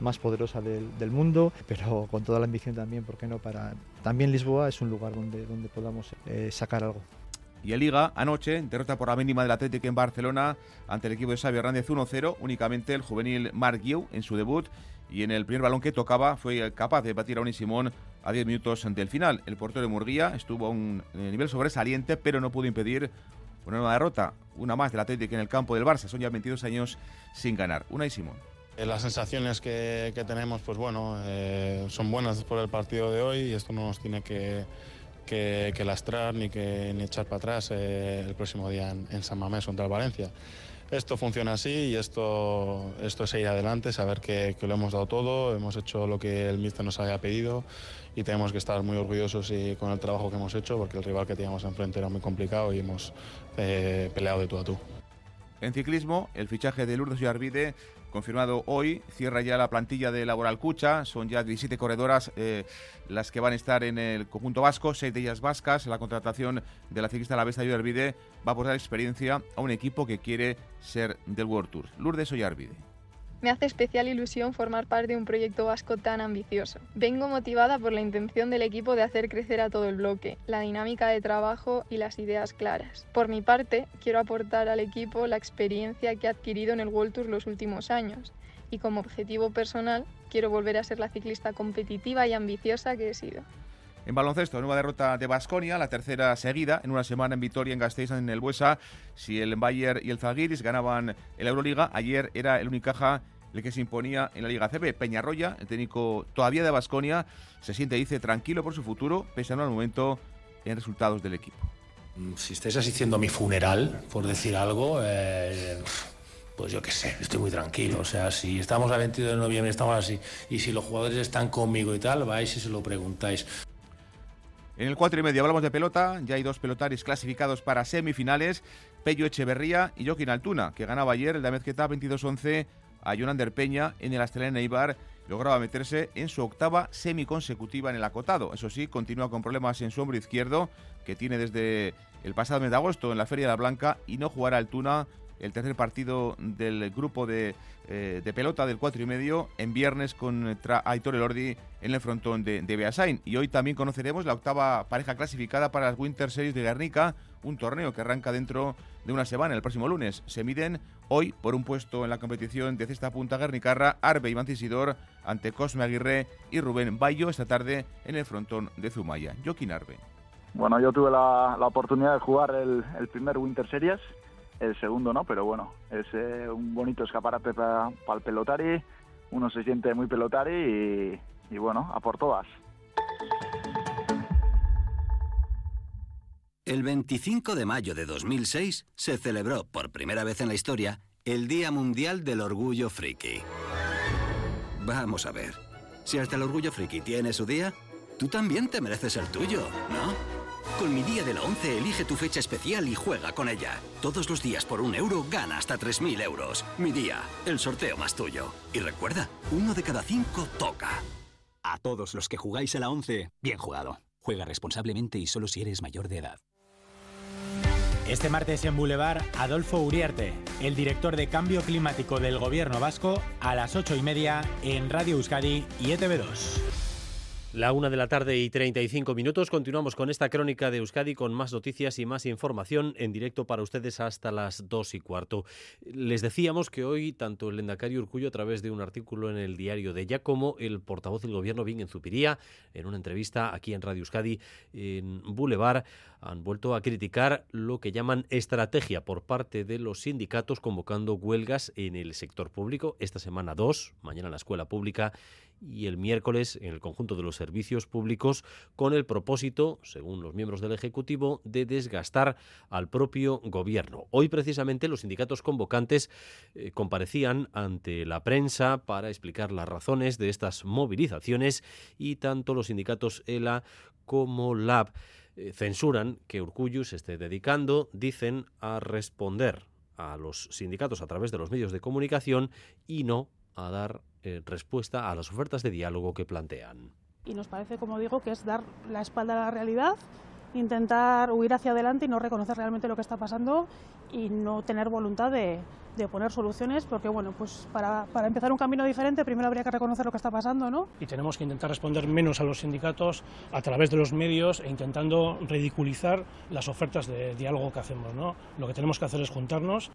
más poderosa del, del, mundo, pero con toda la ambición también, ¿por qué no? Para, también Lisboa es un lugar donde, donde podamos sacar algo. Y el Liga, anoche, derrota por la mínima del Atlético en Barcelona ante el equipo de Xavi Hernández 1-0. Únicamente el juvenil Marc Guiu en su debut y en el primer balón que tocaba fue capaz de batir a Uni Simón a 10 minutos del final. El portero de Murguía estuvo a un nivel sobresaliente, pero no pudo impedir una nueva derrota, una más del Atlético en el campo del Barça. Son ya 22 años sin ganar. Una y Simón. Eh, las sensaciones que, tenemos, pues bueno, eh, son buenas por el partido de hoy y esto no nos tiene que que, que lastrar ni que ni echar para atrás eh, el próximo día en, San Mamés contra el Valencia. Esto funciona así y esto, esto es ir adelante, saber que, lo hemos dado todo, hemos hecho lo que el míster nos había pedido y tenemos que estar muy orgullosos y, con el trabajo que hemos hecho porque el rival que teníamos enfrente era muy complicado y hemos eh, peleado de tú a tú. En ciclismo, el fichaje de Lourdes Arvide confirmado hoy. Cierra ya la plantilla de Laboral Cucha. Son ya 17 corredoras eh, las que van a estar en el conjunto vasco, seis de ellas vascas. La contratación de la ciclista La Besta Ollarvide va a aportar experiencia a un equipo que quiere ser del World Tour. Lourdes Ollarvide. Me hace especial ilusión formar parte de un proyecto vasco tan ambicioso. Vengo motivada por la intención del equipo de hacer crecer a todo el bloque, la dinámica de trabajo y las ideas claras. Por mi parte, quiero aportar al equipo la experiencia que he adquirido en el World Tour los últimos años y como objetivo personal quiero volver a ser la ciclista competitiva y ambiciosa que he sido. En baloncesto, nueva derrota de Basconia, la tercera seguida en una semana en Vitoria, en Gasteiz, en el Buesa. Si el Bayer y el Zalgiris ganaban el Euroliga, ayer era el Unicaja el que se imponía en la Liga CB. Peñarroya, el técnico todavía de Basconia, se siente, dice, tranquilo por su futuro, pese a al momento en resultados del equipo. Si estáis asistiendo a mi funeral, por decir algo, eh, pues yo qué sé, estoy muy tranquilo. O sea, si estamos a 22 de noviembre, estamos así, y si los jugadores están conmigo y tal, vais y se lo preguntáis. En el 4 y medio hablamos de pelota, ya hay dos pelotaris clasificados para semifinales, Pello Echeverría y Joaquín Altuna, que ganaba ayer el de Mezqueta 22-11 a Jonander Peña en el Astelena Eibar, lograba meterse en su octava semiconsecutiva en el acotado. Eso sí, continúa con problemas en su hombro izquierdo, que tiene desde el pasado mes de agosto en la Feria de la Blanca y no jugará Altuna el tercer partido del grupo de, eh, de pelota del 4 y medio en viernes contra Aitor Elordi en el frontón de, Beasain. Y hoy también conoceremos la octava pareja clasificada para las Winter Series de Guernica, un torneo que arranca dentro de una semana, el próximo lunes. Se miden hoy por un puesto en la competición de cesta punta Guernicarra, Arbe y Mancisidor ante Cosme Aguirre y Rubén Bayo esta tarde en el frontón de Zumaya. Joaquín Arbe. Bueno, yo tuve la, la oportunidad de jugar el primer Winter Series el segundo no, pero bueno, es eh, un bonito escaparate para el pelotari, uno se siente muy pelotari y, y bueno, a por todas. El 25 de mayo de 2006 se celebró por primera vez en la historia el Día Mundial del Orgullo Friki. Vamos a ver, si hasta el Orgullo Friki tiene su día, tú también te mereces el tuyo, ¿no? Con mi día de la 11 elige tu fecha especial y juega con ella. Todos los días por un euro gana hasta 3.000 euros. Mi día, el sorteo más tuyo. Y recuerda, uno de cada cinco toca. A todos los que jugáis a la 11, bien jugado. Juega responsablemente y solo si eres mayor de edad. Este martes en Boulevard, Adolfo Uriarte, el director de Cambio Climático del Gobierno Vasco, a las 8 y media en Radio Euskadi y E ETV2. La una de la tarde y 35 minutos. Continuamos con esta crónica de Euskadi con más noticias y más información en directo para ustedes hasta las dos y cuarto. Les decíamos que hoy tanto el Lendakari Urcullo a través de un artículo en el diario de ella como el portavoz del gobierno Bien Zupiría en una entrevista aquí en Radio Euskadi en Boulevard han vuelto a criticar lo que llaman estrategia por parte de los sindicatos convocando huelgas en el sector público. Esta semana dos, mañana en la escuela pública y el miércoles en el conjunto de los servicios públicos con el propósito, según los miembros del Ejecutivo, de desgastar al propio gobierno. Hoy precisamente los sindicatos convocantes eh, comparecían ante la prensa para explicar las razones de estas movilizaciones y tanto los sindicatos ELA como LAB eh, censuran que Urcullu se esté dedicando, dicen, a responder a los sindicatos a través de los medios de comunicación y no a dar eh, respuesta a las ofertas de diálogo que plantean. Y nos parece, como digo, que es dar la espalda a la realidad, intentar huir hacia adelante y no reconocer realmente lo que está pasando y no tener voluntad de, de poner soluciones, porque bueno, pues para, para, empezar un camino diferente primero habría que reconocer lo que está pasando, ¿no? Y tenemos que intentar responder menos a los sindicatos a través de los medios e intentando ridiculizar las ofertas de diálogo que hacemos, ¿no? Lo que tenemos que hacer es juntarnos.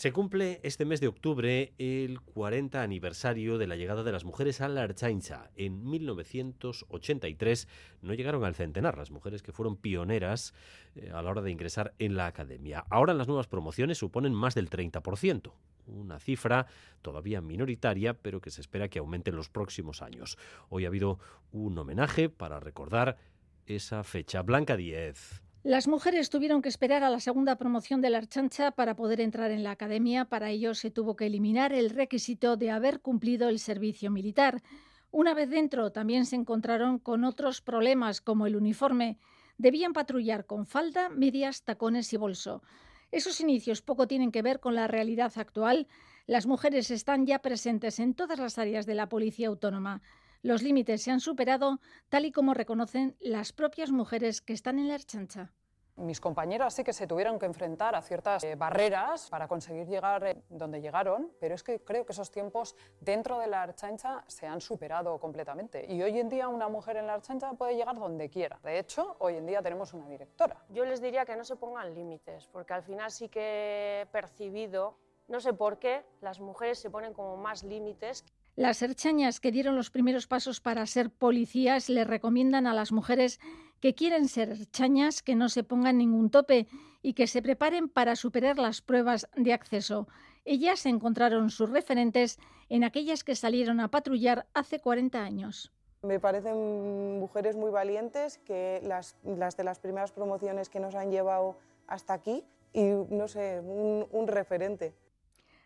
Se cumple este mes de octubre el 40 aniversario de la llegada de las mujeres a la Archaincha. En 1983 no llegaron al centenar las mujeres que fueron pioneras eh, a la hora de ingresar en la academia. Ahora las nuevas promociones suponen más del 30%, una cifra todavía minoritaria, pero que se espera que aumente en los próximos años. Hoy ha habido un homenaje para recordar esa fecha. Blanca 10. Las mujeres tuvieron que esperar a la segunda promoción de la Archancha para poder entrar en la academia. Para ello se tuvo que eliminar el requisito de haber cumplido el servicio militar. Una vez dentro también se encontraron con otros problemas como el uniforme. Debían patrullar con falda, medias, tacones y bolso. Esos inicios poco tienen que ver con la realidad actual. Las mujeres están ya presentes en todas las áreas de la Policía Autónoma. Los límites se han superado, tal y como reconocen las propias mujeres que están en la Archancha. Mis compañeras sí que se tuvieron que enfrentar a ciertas eh, barreras para conseguir llegar eh, donde llegaron, pero es que creo que esos tiempos dentro de la Archancha se han superado completamente. Y hoy en día una mujer en la Archancha puede llegar donde quiera. De hecho, hoy en día tenemos una directora. Yo les diría que no se pongan límites, porque al final sí que he percibido, no sé por qué, las mujeres se ponen como más límites. Las herchañas que dieron los primeros pasos para ser policías le recomiendan a las mujeres que quieren ser herchañas que no se pongan ningún tope y que se preparen para superar las pruebas de acceso. Ellas encontraron sus referentes en aquellas que salieron a patrullar hace 40 años. Me parecen mujeres muy valientes, que las, de las primeras promociones que nos han llevado hasta aquí y, no sé, un referente.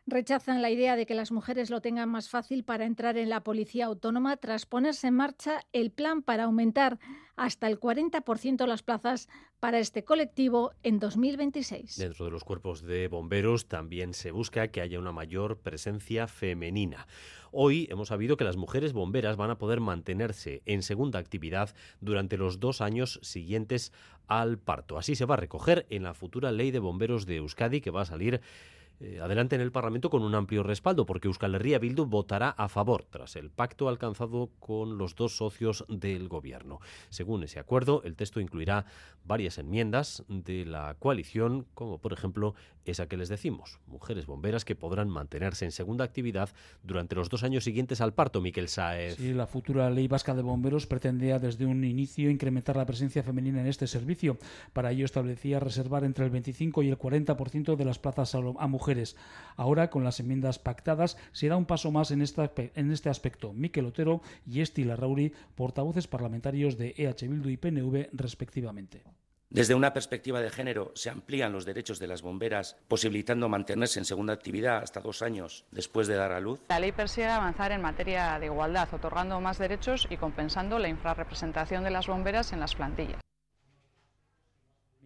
Rechazan la idea de que las mujeres lo tengan más fácil para entrar en la policía autónoma tras ponerse en marcha el plan para aumentar hasta el 40% las plazas para este colectivo en 2026. Dentro de los cuerpos de bomberos también se busca que haya una mayor presencia femenina. Hoy hemos sabido que las mujeres bomberas van a poder mantenerse en segunda actividad durante los dos años siguientes al parto. Así se va a recoger en la futura ley de bomberos de Euskadi que va a salir eh, adelante en el Parlamento con un amplio respaldo, porque Euskal Herria Bildu votará a favor tras el pacto alcanzado con los dos socios del Gobierno. Según ese acuerdo, el texto incluirá varias enmiendas de la coalición, como por ejemplo esa que les decimos, mujeres bomberas que podrán mantenerse en segunda actividad durante los dos años siguientes al parto, Miquel Saez. Sí, la futura ley vasca de bomberos pretendía desde un inicio incrementar la presencia femenina en este servicio. Para ello establecía reservar entre el 25 y el 40% de las plazas a, mujeres Ahora, con las enmiendas pactadas, se da un paso más en este aspecto. Miquel Otero y Esti Larrauri, portavoces parlamentarios de EH Bildu y PNV, respectivamente. Desde una perspectiva de género, se amplían los derechos de las bomberas, posibilitando mantenerse en segunda actividad hasta dos años después de dar a luz. La ley persigue avanzar en materia de igualdad, otorgando más derechos y compensando la infrarrepresentación de las bomberas en las plantillas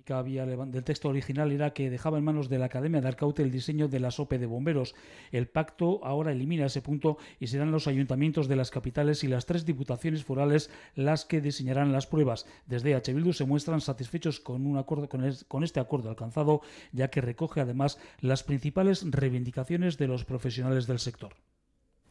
que del texto original era que dejaba en manos de la Academia de Arcaute el diseño de la SOPE de bomberos. El pacto ahora elimina ese punto y serán los ayuntamientos de las capitales y las tres diputaciones forales las que diseñarán las pruebas. Desde H. Bildu se muestran satisfechos con, un acuerdo, con este acuerdo alcanzado, ya que recoge además las principales reivindicaciones de los profesionales del sector.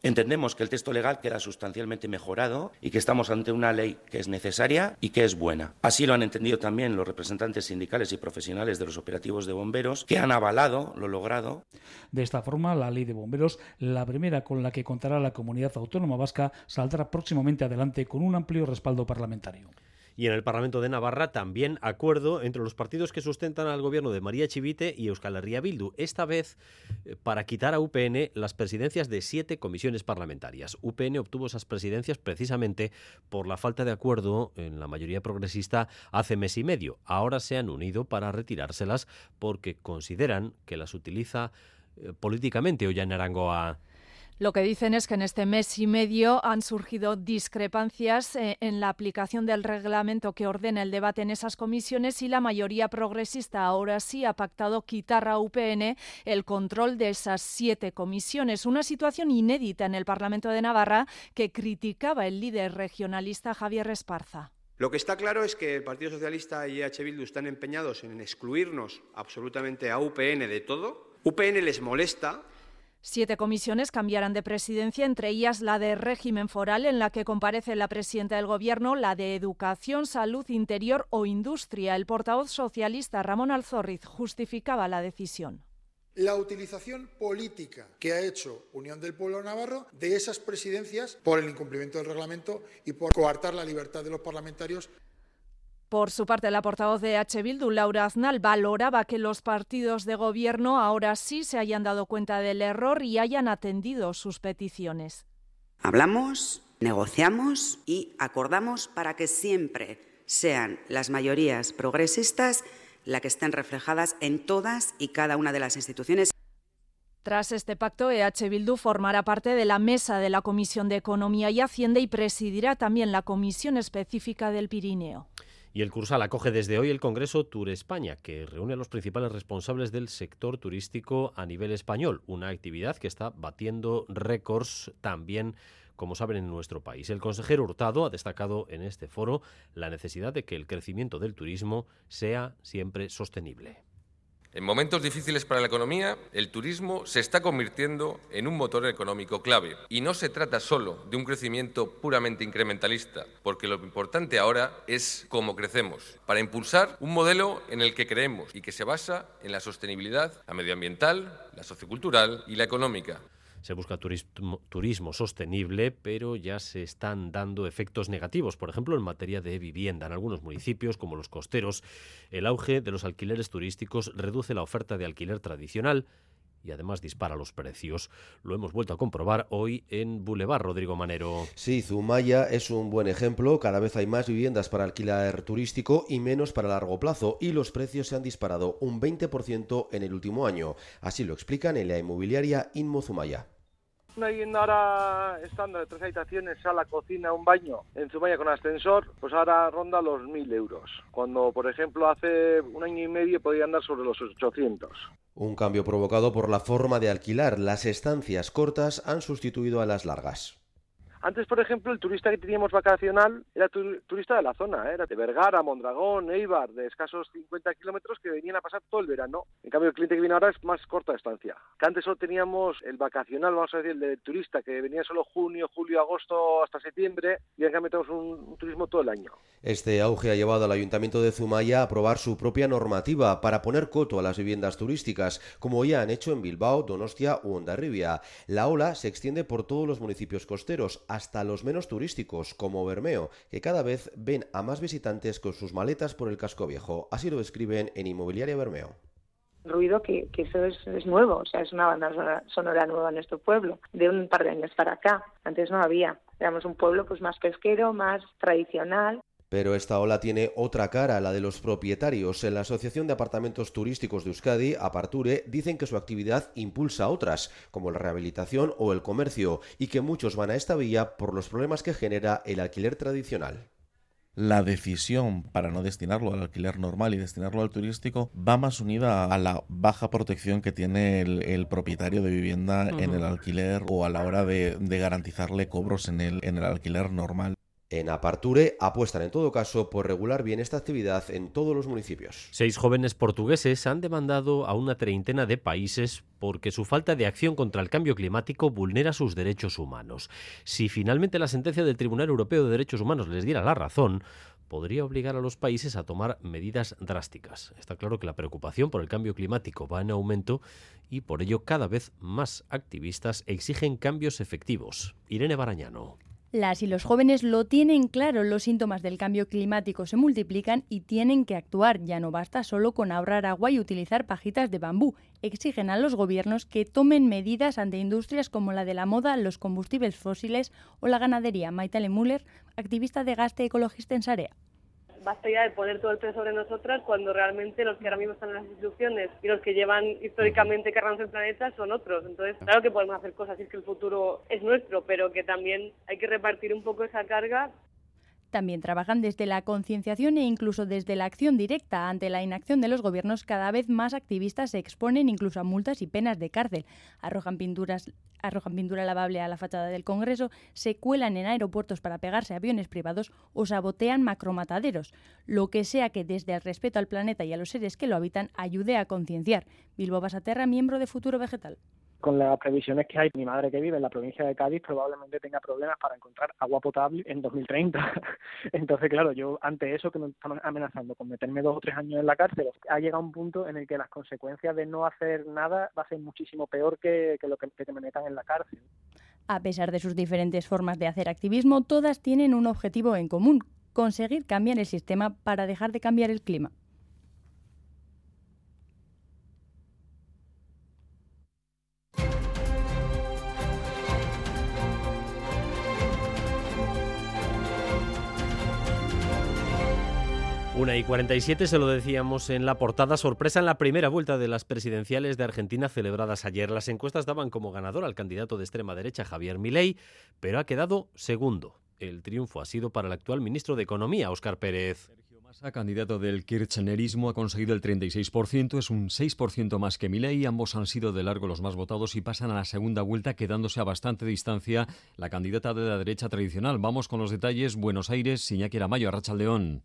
Entendemos que el texto legal queda sustancialmente mejorado y que estamos ante una ley que es necesaria y que es buena. Así lo han entendido también los representantes sindicales y profesionales de los operativos de bomberos, que han avalado lo logrado. De esta forma, la ley de bomberos, la primera con la que contará la comunidad autónoma vasca, saldrá próximamente adelante con un amplio respaldo parlamentario. Y en el Parlamento de Navarra también acuerdo entre los partidos que sustentan al gobierno de María Chivite y Euskal Herria Bildu, esta vez eh, para quitar a UPN las presidencias de siete comisiones parlamentarias. UPN obtuvo esas presidencias precisamente por la falta de acuerdo en la mayoría progresista hace mes y medio. Ahora se han unido para retirárselas porque consideran que las utiliza eh, políticamente Ollán Arangoa. Lo que dicen es que en este mes y medio han surgido discrepancias eh, en la aplicación del reglamento que ordena el debate en esas comisiones y la mayoría progresista ahora sí ha pactado quitar a UPN el control de esas siete comisiones. Una situación inédita en el Parlamento de Navarra que criticaba el líder regionalista Javier Esparza. Lo que está claro es que el Partido Socialista y EH Bildu están empeñados en excluirnos absolutamente a UPN de todo. UPN les molesta Siete comisiones cambiarán de presidencia, entre ellas la de régimen foral, en la que comparece la presidenta del Gobierno, la de Educación, Salud, Interior o Industria. El portavoz socialista Ramón Alzorriz justificaba la decisión la utilización política que ha hecho Unión del Pueblo Navarro de esas presidencias por el incumplimiento del reglamento y por coartar la libertad de los parlamentarios. Por su parte, la portavoz de H. Bildu, Laura Aznal, valoraba que los partidos de gobierno ahora sí se hayan dado cuenta del error y hayan atendido sus peticiones. Hablamos, negociamos y acordamos para que siempre sean las mayorías progresistas las que estén reflejadas en todas y cada una de las instituciones. Tras este pacto, EH Bildu formará parte de la mesa de la Comisión de Economía y Hacienda y presidirá también la Comisión Específica del Pirineo. Y el Cursal acoge desde hoy el Congreso Tour España, que reúne a los principales responsables del sector turístico a nivel español, una actividad que está batiendo récords también como saben, en nuestro país. El consejero Hurtado ha destacado en este foro la necesidad de que el crecimiento del turismo sea siempre sostenible. En momentos difíciles para la economía, el turismo se está convirtiendo en un motor económico clave. Y no se trata solo de un crecimiento puramente incrementalista, porque lo importante ahora es cómo crecemos, para impulsar un modelo en el que creemos y que se basa en la sostenibilidad, la medioambiental, la sociocultural y la económica. Se busca turismo, sostenible, pero ya se están dando efectos negativos, por ejemplo, en materia de vivienda. En algunos municipios, como los costeros, el auge de los alquileres turísticos reduce la oferta de alquiler tradicional y además dispara los precios. Lo hemos vuelto a comprobar hoy en Boulevard Rodrigo Manero. Sí, Zumaya es un buen ejemplo. Cada vez hay más viviendas para alquiler turístico y menos para largo plazo y los precios se han disparado un 20% en el último año. Así lo explican en la inmobiliaria Inmo Zumaya una vivienda ahora estándar de tres habitaciones, sala, cocina, un baño en Zumaya con ascensor, pues ahora ronda los 1.000 euros. Cuando, por ejemplo, hace un año y medio podía andar sobre los 800. Un cambio provocado por la forma de alquilar. Las estancias cortas han sustituido a las largas. Antes, por ejemplo, el turista que teníamos vacacional era turista de la zona, ¿eh? era de Vergara, Mondragón, Eibar, de escasos 50 kilómetros que venían a pasar todo el verano. En cambio, el cliente que viene ahora es más corta estancia. Que antes solo teníamos el vacacional, vamos a decir, el del turista, que venía solo junio, julio, agosto hasta septiembre, y en cambio tenemos un, turismo todo el año. Este auge ha llevado al Ayuntamiento de Zumaya a aprobar su propia normativa para poner coto a las viviendas turísticas, como ya han hecho en Bilbao, Donostia u Ondarribia. La ola se extiende por todos los municipios costeros, hasta los menos turísticos, como Bermeo, que cada vez ven a más visitantes con sus maletas por el casco viejo. Así lo describen en Inmobiliaria Bermeo ruido que, eso es, nuevo, o sea, es una banda sonora, nueva en nuestro pueblo, de un par de años para acá. Antes no había. Éramos un pueblo pues más pesquero, más tradicional. Pero esta ola tiene otra cara, la de los propietarios. En la Asociación de Apartamentos Turísticos de Euskadi, Aparture, dicen que su actividad impulsa otras, como la rehabilitación o el comercio, y que muchos van a esta vía por los problemas que genera el alquiler tradicional la decisión para no destinarlo al alquiler normal y destinarlo al turístico va más unida a la baja protección que tiene el, propietario de vivienda en el alquiler o a la hora de, garantizarle cobros en el, en el alquiler normal. En Aparture apuestan en todo caso por regular bien esta actividad en todos los municipios. Seis jóvenes portugueses han demandado a una treintena de países porque su falta de acción contra el cambio climático vulnera sus derechos humanos. Si finalmente la sentencia del Tribunal Europeo de Derechos Humanos les diera la razón, podría obligar a los países a tomar medidas drásticas. Está claro que la preocupación por el cambio climático va en aumento y por ello cada vez más activistas exigen cambios efectivos. Irene Barañano. Las y los jóvenes lo tienen claro, los síntomas del cambio climático se multiplican y tienen que actuar. Ya no basta solo con ahorrar agua y utilizar pajitas de bambú. Exigen a los gobiernos que tomen medidas ante industrias como la de la moda, los combustibles fósiles o la ganadería. Maitale Müller, activista de Gaste Ecologista en Sarea basta ya de poner todo el peso sobre nosotras cuando realmente los que ahora mismo están en las instituciones y los que llevan históricamente cargando el planeta son otros. Entonces, claro que podemos hacer cosas y es que el futuro es nuestro, pero que también hay que repartir un poco esa carga también trabajan desde la concienciación e incluso desde la acción directa. Ante la inacción de los gobiernos, cada vez más activistas se exponen incluso a multas y penas de cárcel. Arrojan, pinturas, arrojan pintura lavable a la fachada del Congreso, se cuelan en aeropuertos para pegarse a aviones privados o sabotean macromataderos. Lo que sea que desde el respeto al planeta y a los seres que lo habitan ayude a concienciar. Bilbo Basaterra, miembro de Futuro Vegetal con las previsiones que hay, mi madre que vive en la provincia de Cádiz probablemente tenga problemas para encontrar agua potable en 2030. Entonces, claro, yo ante eso que nos estamos amenazando con meterme dos o tres años en la cárcel, ha llegado un punto en el que las consecuencias de no hacer nada va a ser muchísimo peor que, lo que, que te metan en la cárcel. A pesar de sus diferentes formas de hacer activismo, todas tienen un objetivo en común, conseguir cambiar el sistema para dejar de cambiar el clima. Una y 47 se lo decíamos en la portada. Sorpresa en la primera vuelta de las presidenciales de Argentina celebradas ayer. Las encuestas daban como ganador al candidato de extrema derecha Javier Milei, pero ha quedado segundo. El triunfo ha sido para el actual ministro de Economía, Óscar Pérez. Massa, candidato del kirchnerismo, ha conseguido el 36%, es un 6% más que Milei. Ambos han sido de largo los más votados y pasan a la segunda vuelta, quedándose a bastante distancia la candidata de la derecha tradicional. Vamos con los detalles. Buenos Aires, Iñaki Aramayo, Arrachaldeón.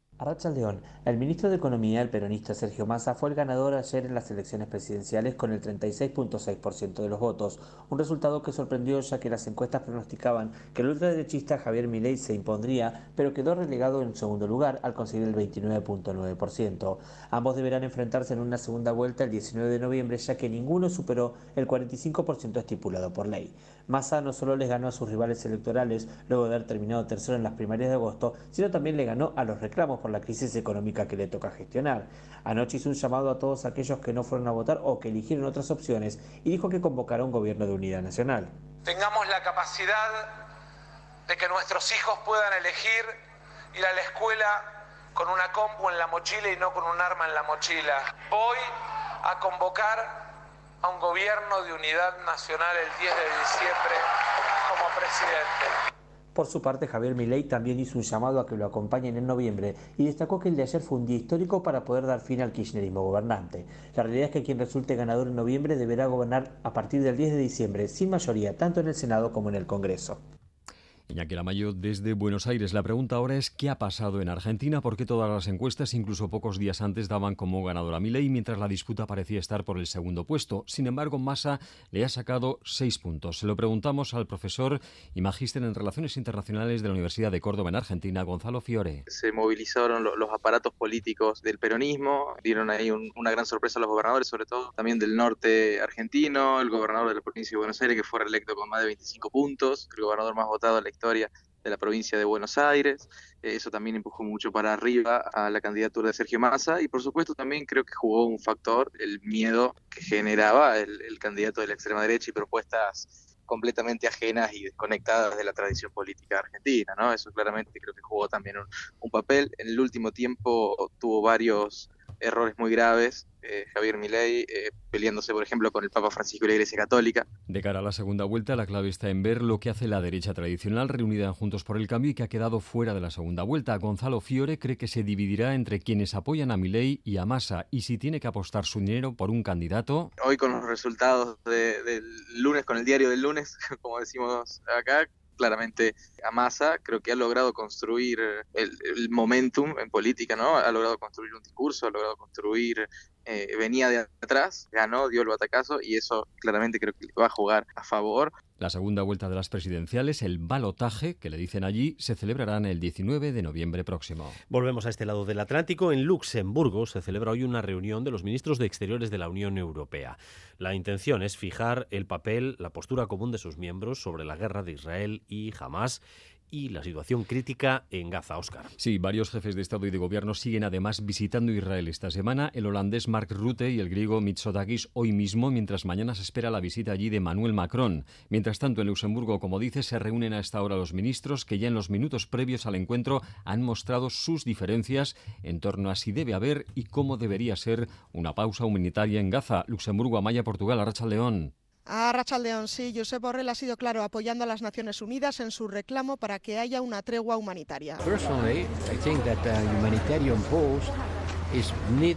León, el ministro de Economía, el peronista Sergio Massa, fue el ganador ayer en las elecciones presidenciales con el 36.6% de los votos, un resultado que sorprendió ya que las encuestas pronosticaban que el ultraderechista Javier Milei se impondría, pero quedó relegado en segundo lugar al conseguir el 29.9%. Ambos deberán enfrentarse en una segunda vuelta el 19 de noviembre, ya que ninguno superó el 45% estipulado por ley. Massa no solo les ganó a sus rivales electorales luego de haber terminado tercero en las primarias de agosto, sino también le ganó a los reclamos por la crisis económica que le toca gestionar. Anoche hizo un llamado a todos aquellos que no fueron a votar o que eligieron otras opciones y dijo que convocará un gobierno de unidad nacional. Tengamos la capacidad de que nuestros hijos puedan elegir ir a la escuela con una compu en la mochila y no con un arma en la mochila. Voy a convocar a un gobierno de unidad nacional el 10 de diciembre como presidente. Por su parte, Javier Milei también hizo un llamado a que lo acompañen en noviembre y destacó que el de ayer fue un día histórico para poder dar fin al kirchnerismo gobernante. La realidad es que quien resulte ganador en noviembre deberá gobernar a partir del 10 de diciembre, sin mayoría, tanto en el Senado como en el Congreso. Iñaki Lamayo desde Buenos Aires. La pregunta ahora es ¿qué ha pasado en Argentina? ¿Por qué todas las encuestas, incluso pocos días antes, daban como ganadora a Milei, mientras la disputa parecía estar por el segundo puesto? Sin embargo, Massa le ha sacado seis puntos. Se lo preguntamos al profesor y magíster en Relaciones Internacionales de la Universidad de Córdoba en Argentina, Gonzalo Fiore. Se movilizaron los aparatos políticos del peronismo, dieron ahí una gran sorpresa a los gobernadores, sobre todo también del norte argentino, el gobernador de la provincia de Buenos Aires, que fue reelecto con más de 25 puntos, el gobernador más votado de la historia de la provincia de Buenos Aires. Eso también empujó mucho para arriba a la candidatura de Sergio Massa y por supuesto también creo que jugó un factor el miedo que generaba el, candidato de la extrema derecha y propuestas completamente ajenas y desconectadas de la tradición política argentina, ¿no? Eso claramente creo que jugó también un papel. En el último tiempo tuvo varios errores muy graves. Eh, Javier Milei eh, peleándose, por ejemplo, con el Papa Francisco y la Iglesia Católica. De cara a la segunda vuelta, la clave está en ver lo que hace la derecha tradicional reunida en Juntos por el Cambio y que ha quedado fuera de la segunda vuelta. Gonzalo Fiore cree que se dividirá entre quienes apoyan a Milei y a Massa y si tiene que apostar su dinero por un candidato. Hoy con los resultados del lunes, con el diario del lunes, como decimos acá, claramente a Massa, creo que ha logrado construir el, momentum en política, ¿no? Ha logrado construir un discurso, ha logrado construir, eh, venía de atrás, ganó, dio el batacazo y eso claramente creo que va a jugar a favor. La segunda vuelta de las presidenciales, el balotaje, que le dicen allí, se celebrará el 19 de noviembre próximo. Volvemos a este lado del Atlántico. En Luxemburgo se celebra hoy una reunión de los ministros de Exteriores de la Unión Europea. La intención es fijar el papel, la postura común de sus miembros sobre la guerra de Israel y Hamas y la situación crítica en Gaza, Oscar. Sí, varios jefes de Estado y de Gobierno siguen además visitando Israel esta semana. El holandés Mark Rutte y el griego Mitsotakis hoy mismo, mientras mañana se espera la visita allí de Manuel Macron. Mientras tanto, en Luxemburgo, como dice, se reúnen a esta hora los ministros que ya en los minutos previos al encuentro han mostrado sus diferencias en torno a si debe haber y cómo debería ser una pausa humanitaria en Gaza. Luxemburgo, Amaya, Portugal, Arracha León. A Rachaldeón, sí, Josep Borrell ha sido claro apoyando a las Naciones Unidas en su reclamo para que haya una tregua humanitaria.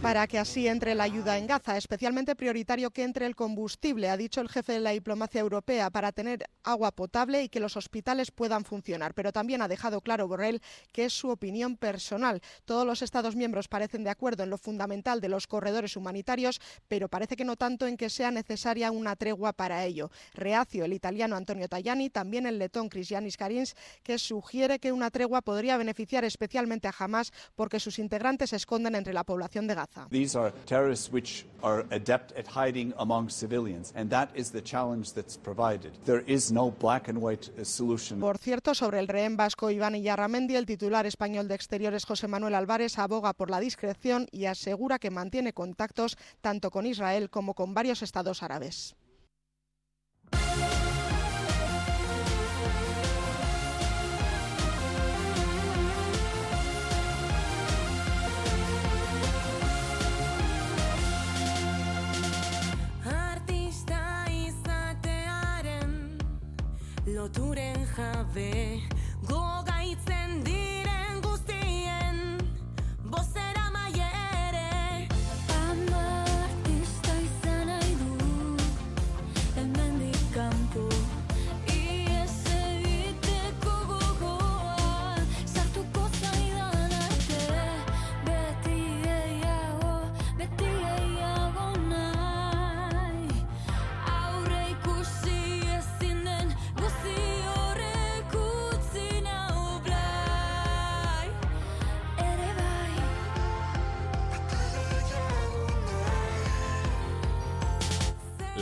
Para que así entre la ayuda en Gaza, especialmente prioritario que entre el combustible, ha dicho el jefe de la diplomacia europea, para tener agua potable y que los hospitales puedan funcionar. Pero también ha dejado claro Borrell que es su opinión personal. Todos los Estados miembros parecen de acuerdo en lo fundamental de los corredores humanitarios, pero parece que no tanto en que sea necesaria una tregua para ello. Reacio el italiano Antonio Tajani, también el letón Cristianis Karins, que sugiere que una tregua podría beneficiar especialmente a Hamas porque sus integrantes se esconden entre la población de Gaza. These are terrorists which are adept at hiding among civilians, and that is the challenge that's provided. There is no black and white uh, solution. Por cierto, sobre el rehén vasco Iván Iyarramendi, el titular español de Exteriores José Manuel Álvarez aboga por la discreción y asegura que mantiene contactos tanto con Israel como con varios estados árabes. Loturen jabe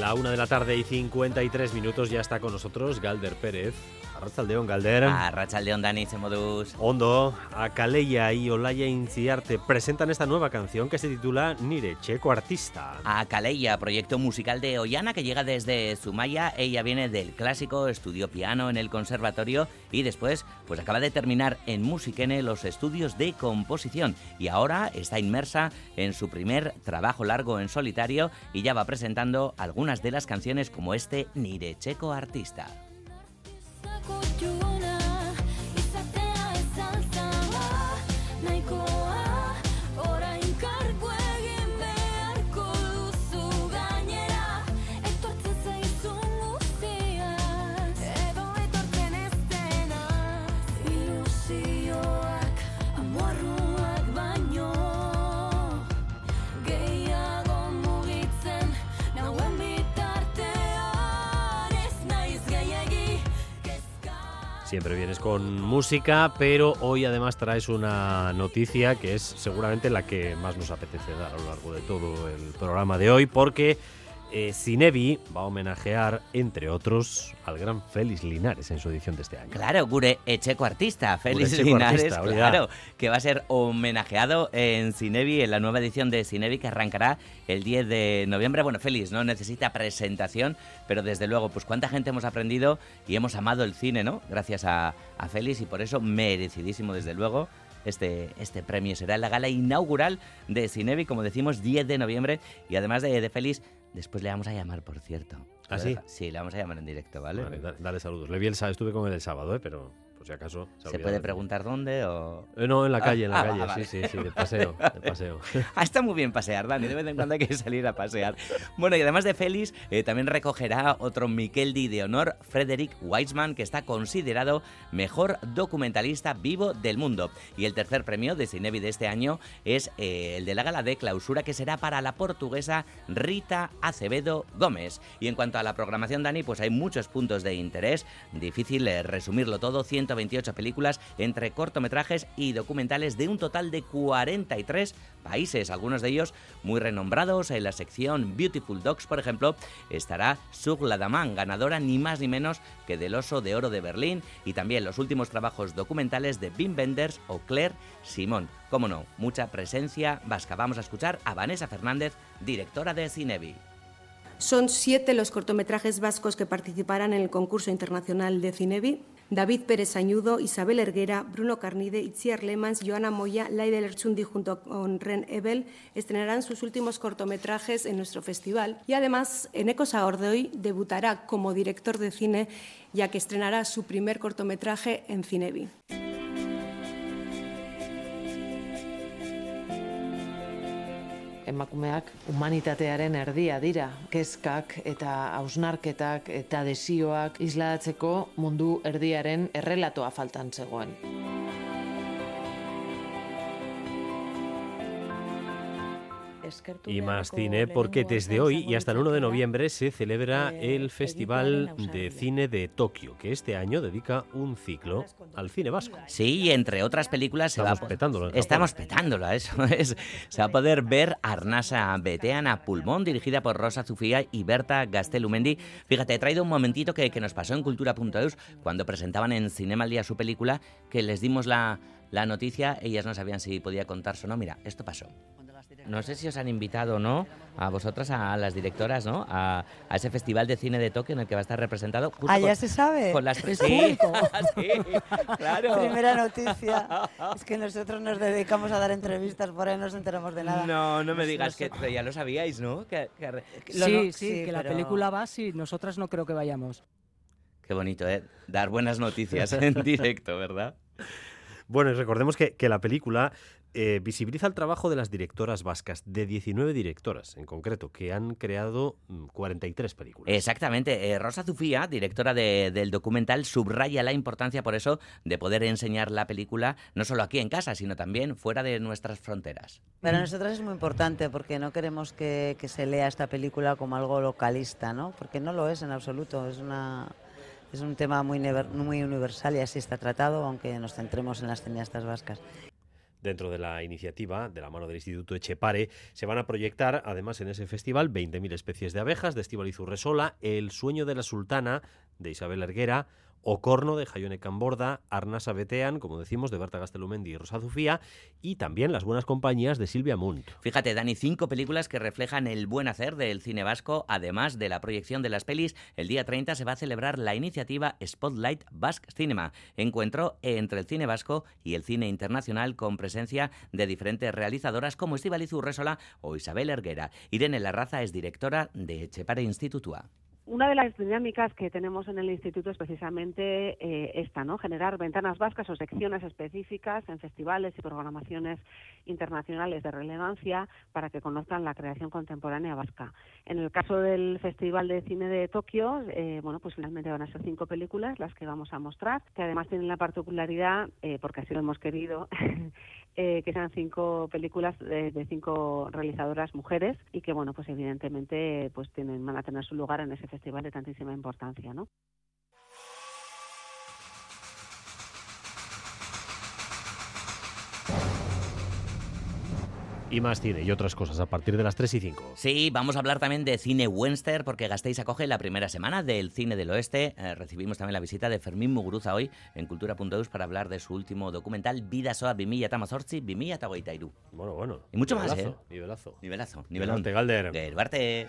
La una de la tarde y 53 minutos ya está con nosotros Galder Pérez. Arrachaldeón, Galder. Arrachaldeón, Dani, modus. Hondo, Acaleya y Olaya Inciarte presentan esta nueva canción que se titula Nire, Checo Artista. Acaleya, proyecto musical de Ollana que llega desde Zumaya. Ella viene del clásico, estudió piano en el conservatorio y después pues acaba de terminar en Musiquene los estudios de composición y ahora está inmersa en su primer trabajo largo en solitario y ya va presentando algunas de las canciones como este Nire Checo Artista. Siempre vienes con música, pero hoy además traes una noticia que es seguramente la que más nos apetece dar a lo largo de todo el programa de hoy, porque eh, Cinevi va a homenajear, entre otros, al gran Félix Linares en su edición de este año. Claro, Gure Echeco Artista, Félix Linares, claro, que va a ser homenajeado en Cinevi, en la nueva edición de Cinevi que arrancará el 10 de noviembre. Bueno, Félix no necesita presentación, pero desde luego, pues cuánta gente hemos aprendido y hemos amado el cine, ¿no? Gracias a, a Félix y por eso merecidísimo, desde luego, este, este premio. Será la gala inaugural de Cinevi, como decimos, 10 de noviembre. Y además de, de Félix, después le vamos a llamar, por cierto. ¿Ah, sí? Sí, le vamos a llamar en directo, ¿vale? dale saludos. Le vi el, estuve con él el sábado, ¿eh? pero si acaso. ¿Se, puede preguntar dónde o...? Eh, no, en la calle, en la ah, calle, sí, sí, sí, de paseo, de paseo. ah, está muy bien pasear, Dani, de vez en cuando hay que salir a pasear. Bueno, y además de Félix, eh, también recogerá otro Mikeldi de honor, Frederick Weisman, que está considerado mejor documentalista vivo del mundo. Y el tercer premio de Cinevi de este año es eh, el de la gala de clausura, que será para la portuguesa Rita Acevedo Gómez. Y en cuanto a la programación, Dani, pues hay muchos puntos de interés, difícil resumirlo todo, 100 28 películas entre cortometrajes y documentales de un total de 43 países, algunos de ellos muy renombrados. En la sección Beautiful Dogs, por ejemplo, estará Sug Ladaman, ganadora ni más ni menos que del Oso de Oro de Berlín, y también los últimos trabajos documentales de Wim Wenders o Claire Simón. Cómo no, mucha presencia vasca. Vamos a escuchar a Vanessa Fernández, directora de Cinevi. Son siete los cortometrajes vascos que participarán en el concurso internacional de Cinevi. David Pérez Añudo, Isabel Erguera, Bruno Carnide, Itziar Lemans, Joana Moya, Laida Lerchundi junto con Ren Ebel estrenarán sus últimos cortometrajes en nuestro festival. Y además, Eneco Saordoy debutará como director de cine, ya que estrenará su primer cortometraje en Cinevi. Emakumeak humanitatearen erdia dira. Kezkak eta hausnarketak eta desioak isladatzeko mundu erdiaren errelatoa faltan zegoen. Y más cine, porque desde hoy y hasta el 1 de noviembre se celebra el Festival de Cine de Tokio, que este año dedica un ciclo al cine vasco. Sí, entre otras películas Estamos se va petándolo. Estamos petándolo, eso es. Se va a poder ver Arnasa Beteana Pulmón, dirigida por Rosa Zufía y Berta Gastelumendi. Fíjate, he traído un momentito que, que nos pasó en Cultura.eus cuando presentaban en Cinema al Día su película, que les dimos la, la noticia, ellas no sabían si podía contarse o no. Mira, esto pasó. No sé si os han invitado o no, a vosotras, a las directoras, ¿no? A, ese festival de cine de Tokio en el que va a estar representado. ah, ya se sabe. Con las ¿Es sí, sí, claro. Primera noticia. Es que nosotros nos dedicamos a dar entrevistas, por ahí no nos enteramos de nada. No, no me digas que ya lo sabíais, ¿no? sí, sí, que la película va, sí, nosotras no creo que vayamos. Qué bonito, ¿eh? Dar buenas noticias en directo, ¿verdad? Bueno, y recordemos que, que, la película eh, visibiliza el trabajo de las directoras vascas, de 19 directoras en concreto, que han creado 43 mm, películas. Exactamente. Eh, Rosa Zufía, directora del documental, subraya la importancia, por eso, de poder enseñar la película no solo aquí en casa, sino también fuera de nuestras fronteras. Para nosotros es muy importante porque no queremos que, que se lea esta película como algo localista, ¿no? Porque no lo es en absoluto. Es una es un tema muy, muy universal y así está tratado, aunque nos centremos en las cineastas vascas. Dentro de la iniciativa, de la mano del Instituto Echepare, se van a proyectar, además, en ese festival, 20.000 especies de abejas de Estíbaliz Urresola, El sueño de la sultana de Isabel Erguera, Ocorno de Jaione Camborda, Arnasa Betean, como decimos, de Berta Gastelumendi y Rosa Zufía, y también las buenas compañías de Silvia Munt. Fíjate, Dani, cinco películas que reflejan el buen hacer del cine vasco. Además de la proyección de las pelis, el día 30 se va a celebrar la iniciativa Spotlight Basque Cinema, encuentro entre el cine vasco y el cine internacional con presencia de diferentes realizadoras como Estibaliz Urresola o Isabel Erguera. Irene Larraza es directora de Echepare Institutua. Una de las dinámicas que tenemos en el instituto es precisamente eh, esta, ¿no? Generar ventanas vascas o secciones específicas en festivales y programaciones internacionales de relevancia para que conozcan la creación contemporánea vasca. En el caso del Festival de Cine de Tokio, eh, bueno, pues finalmente van a ser cinco películas las que vamos a mostrar, que además tienen la particularidad, eh, porque así lo hemos querido, eh, que sean cinco películas de, de cinco realizadoras mujeres y que, bueno, pues evidentemente pues tienen, van a tener su lugar en ese festival de tantísima importancia, ¿no? Y más cine y otras cosas a partir de las 3 y 5. Sí, vamos a hablar también de cine Western porque Gasteiz acoge la primera semana del cine del oeste. Eh, recibimos también la visita de Fermín Muguruza hoy en Cultura.eus para hablar de su último documental Vida Soa Bimilla Tamazortzi, Bimilla Tagoitairu. Bueno, bueno. Y mucho más, Nivelazo, ¿eh? Nivelazo. Nivelazo, nivelón. Nivelante, Galder. Gerbarte.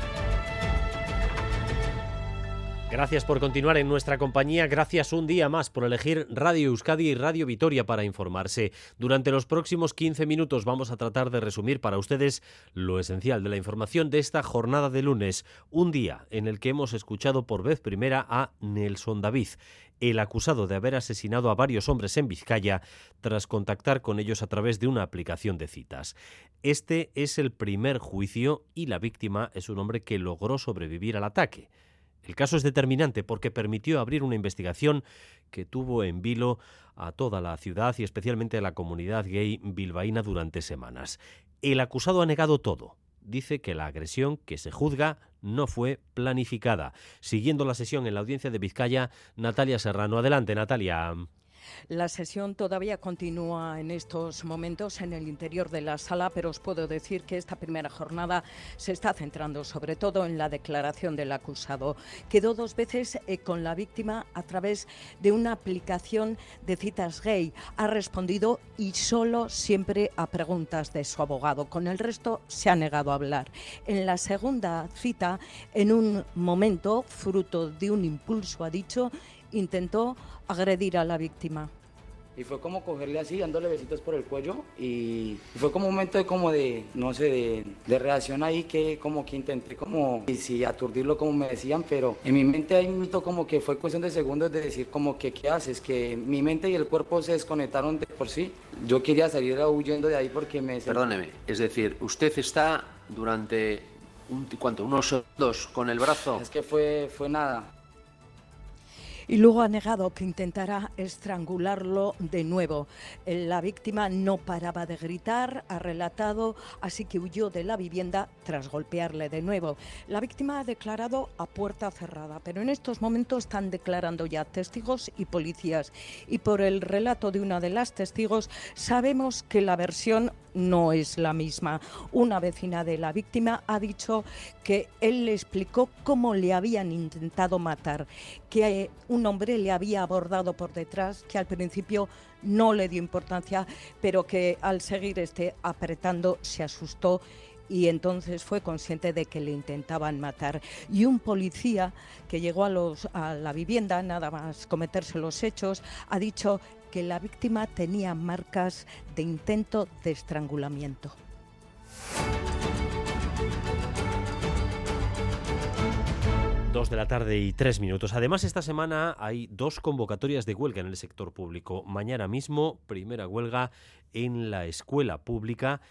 Gracias por continuar en nuestra compañía. Gracias un día más por elegir Radio Euskadi y Radio Vitoria para informarse. Durante los próximos 15 minutos vamos a tratar de resumir para ustedes lo esencial de la información de esta jornada de lunes, un día en el que hemos escuchado por vez primera a Nelson David, el acusado de haber asesinado a varios hombres en Vizcaya tras contactar con ellos a través de una aplicación de citas. Este es el primer juicio y la víctima es un hombre que logró sobrevivir al ataque. El caso es determinante porque permitió abrir una investigación que tuvo en vilo a toda la ciudad y especialmente a la comunidad gay bilbaína durante semanas. El acusado ha negado todo. Dice que la agresión que se juzga no fue planificada. Siguiendo la sesión en la audiencia de Vizcaya, Natalia Serrano. Adelante, Natalia. La sesión todavía continúa en estos momentos en el interior de la sala, pero os puedo decir que esta primera jornada se está centrando sobre todo en la declaración del acusado. Quedó dos veces eh, con la víctima a través de una aplicación de citas gay. Ha respondido y solo siempre a preguntas de su abogado. Con el resto se ha negado a hablar. En la segunda cita, en un momento, fruto de un impulso, ha dicho, intentó agredir a la víctima. Y fue como cogerle así, dándole besitos por el cuello. Y fue como un momento de como de, no sé, de, de reacción ahí que como que intenté como, y sí, aturdirlo como me decían, pero en mi mente hay un minuto como que fue cuestión de segundos de decir como que qué haces, que mi mente y el cuerpo se desconectaron de por sí. Yo quería salir huyendo de ahí porque me... Perdóneme, es decir, usted está durante, un, ¿cuánto? Unos segundos con el brazo. Es que fue, fue nada. Y luego ha negado que intentará estrangularlo de nuevo. Eh, La víctima no paraba de gritar, ha relatado, así que huyó de la vivienda tras golpearle de nuevo. La víctima ha declarado a puerta cerrada, pero en estos momentos están declarando ya testigos y policías. Y por el relato de una de las testigos sabemos que la versión no es la misma. Una vecina de la víctima ha dicho que él le explicó cómo le habían intentado matar, que eh, un hombre le había abordado por detrás, que al principio no le dio importancia, pero que al seguir este apretando se asustó y entonces fue consciente de que le intentaban matar. Y un policía que llegó a, a la vivienda, nada más cometerse los hechos, ha dicho que la víctima tenía marcas de intento de estrangulamiento. Dos de la tarde y tres minutos. Además, esta semana hay dos convocatorias de huelga en el sector público. Mañana mismo, primera huelga en la escuela pública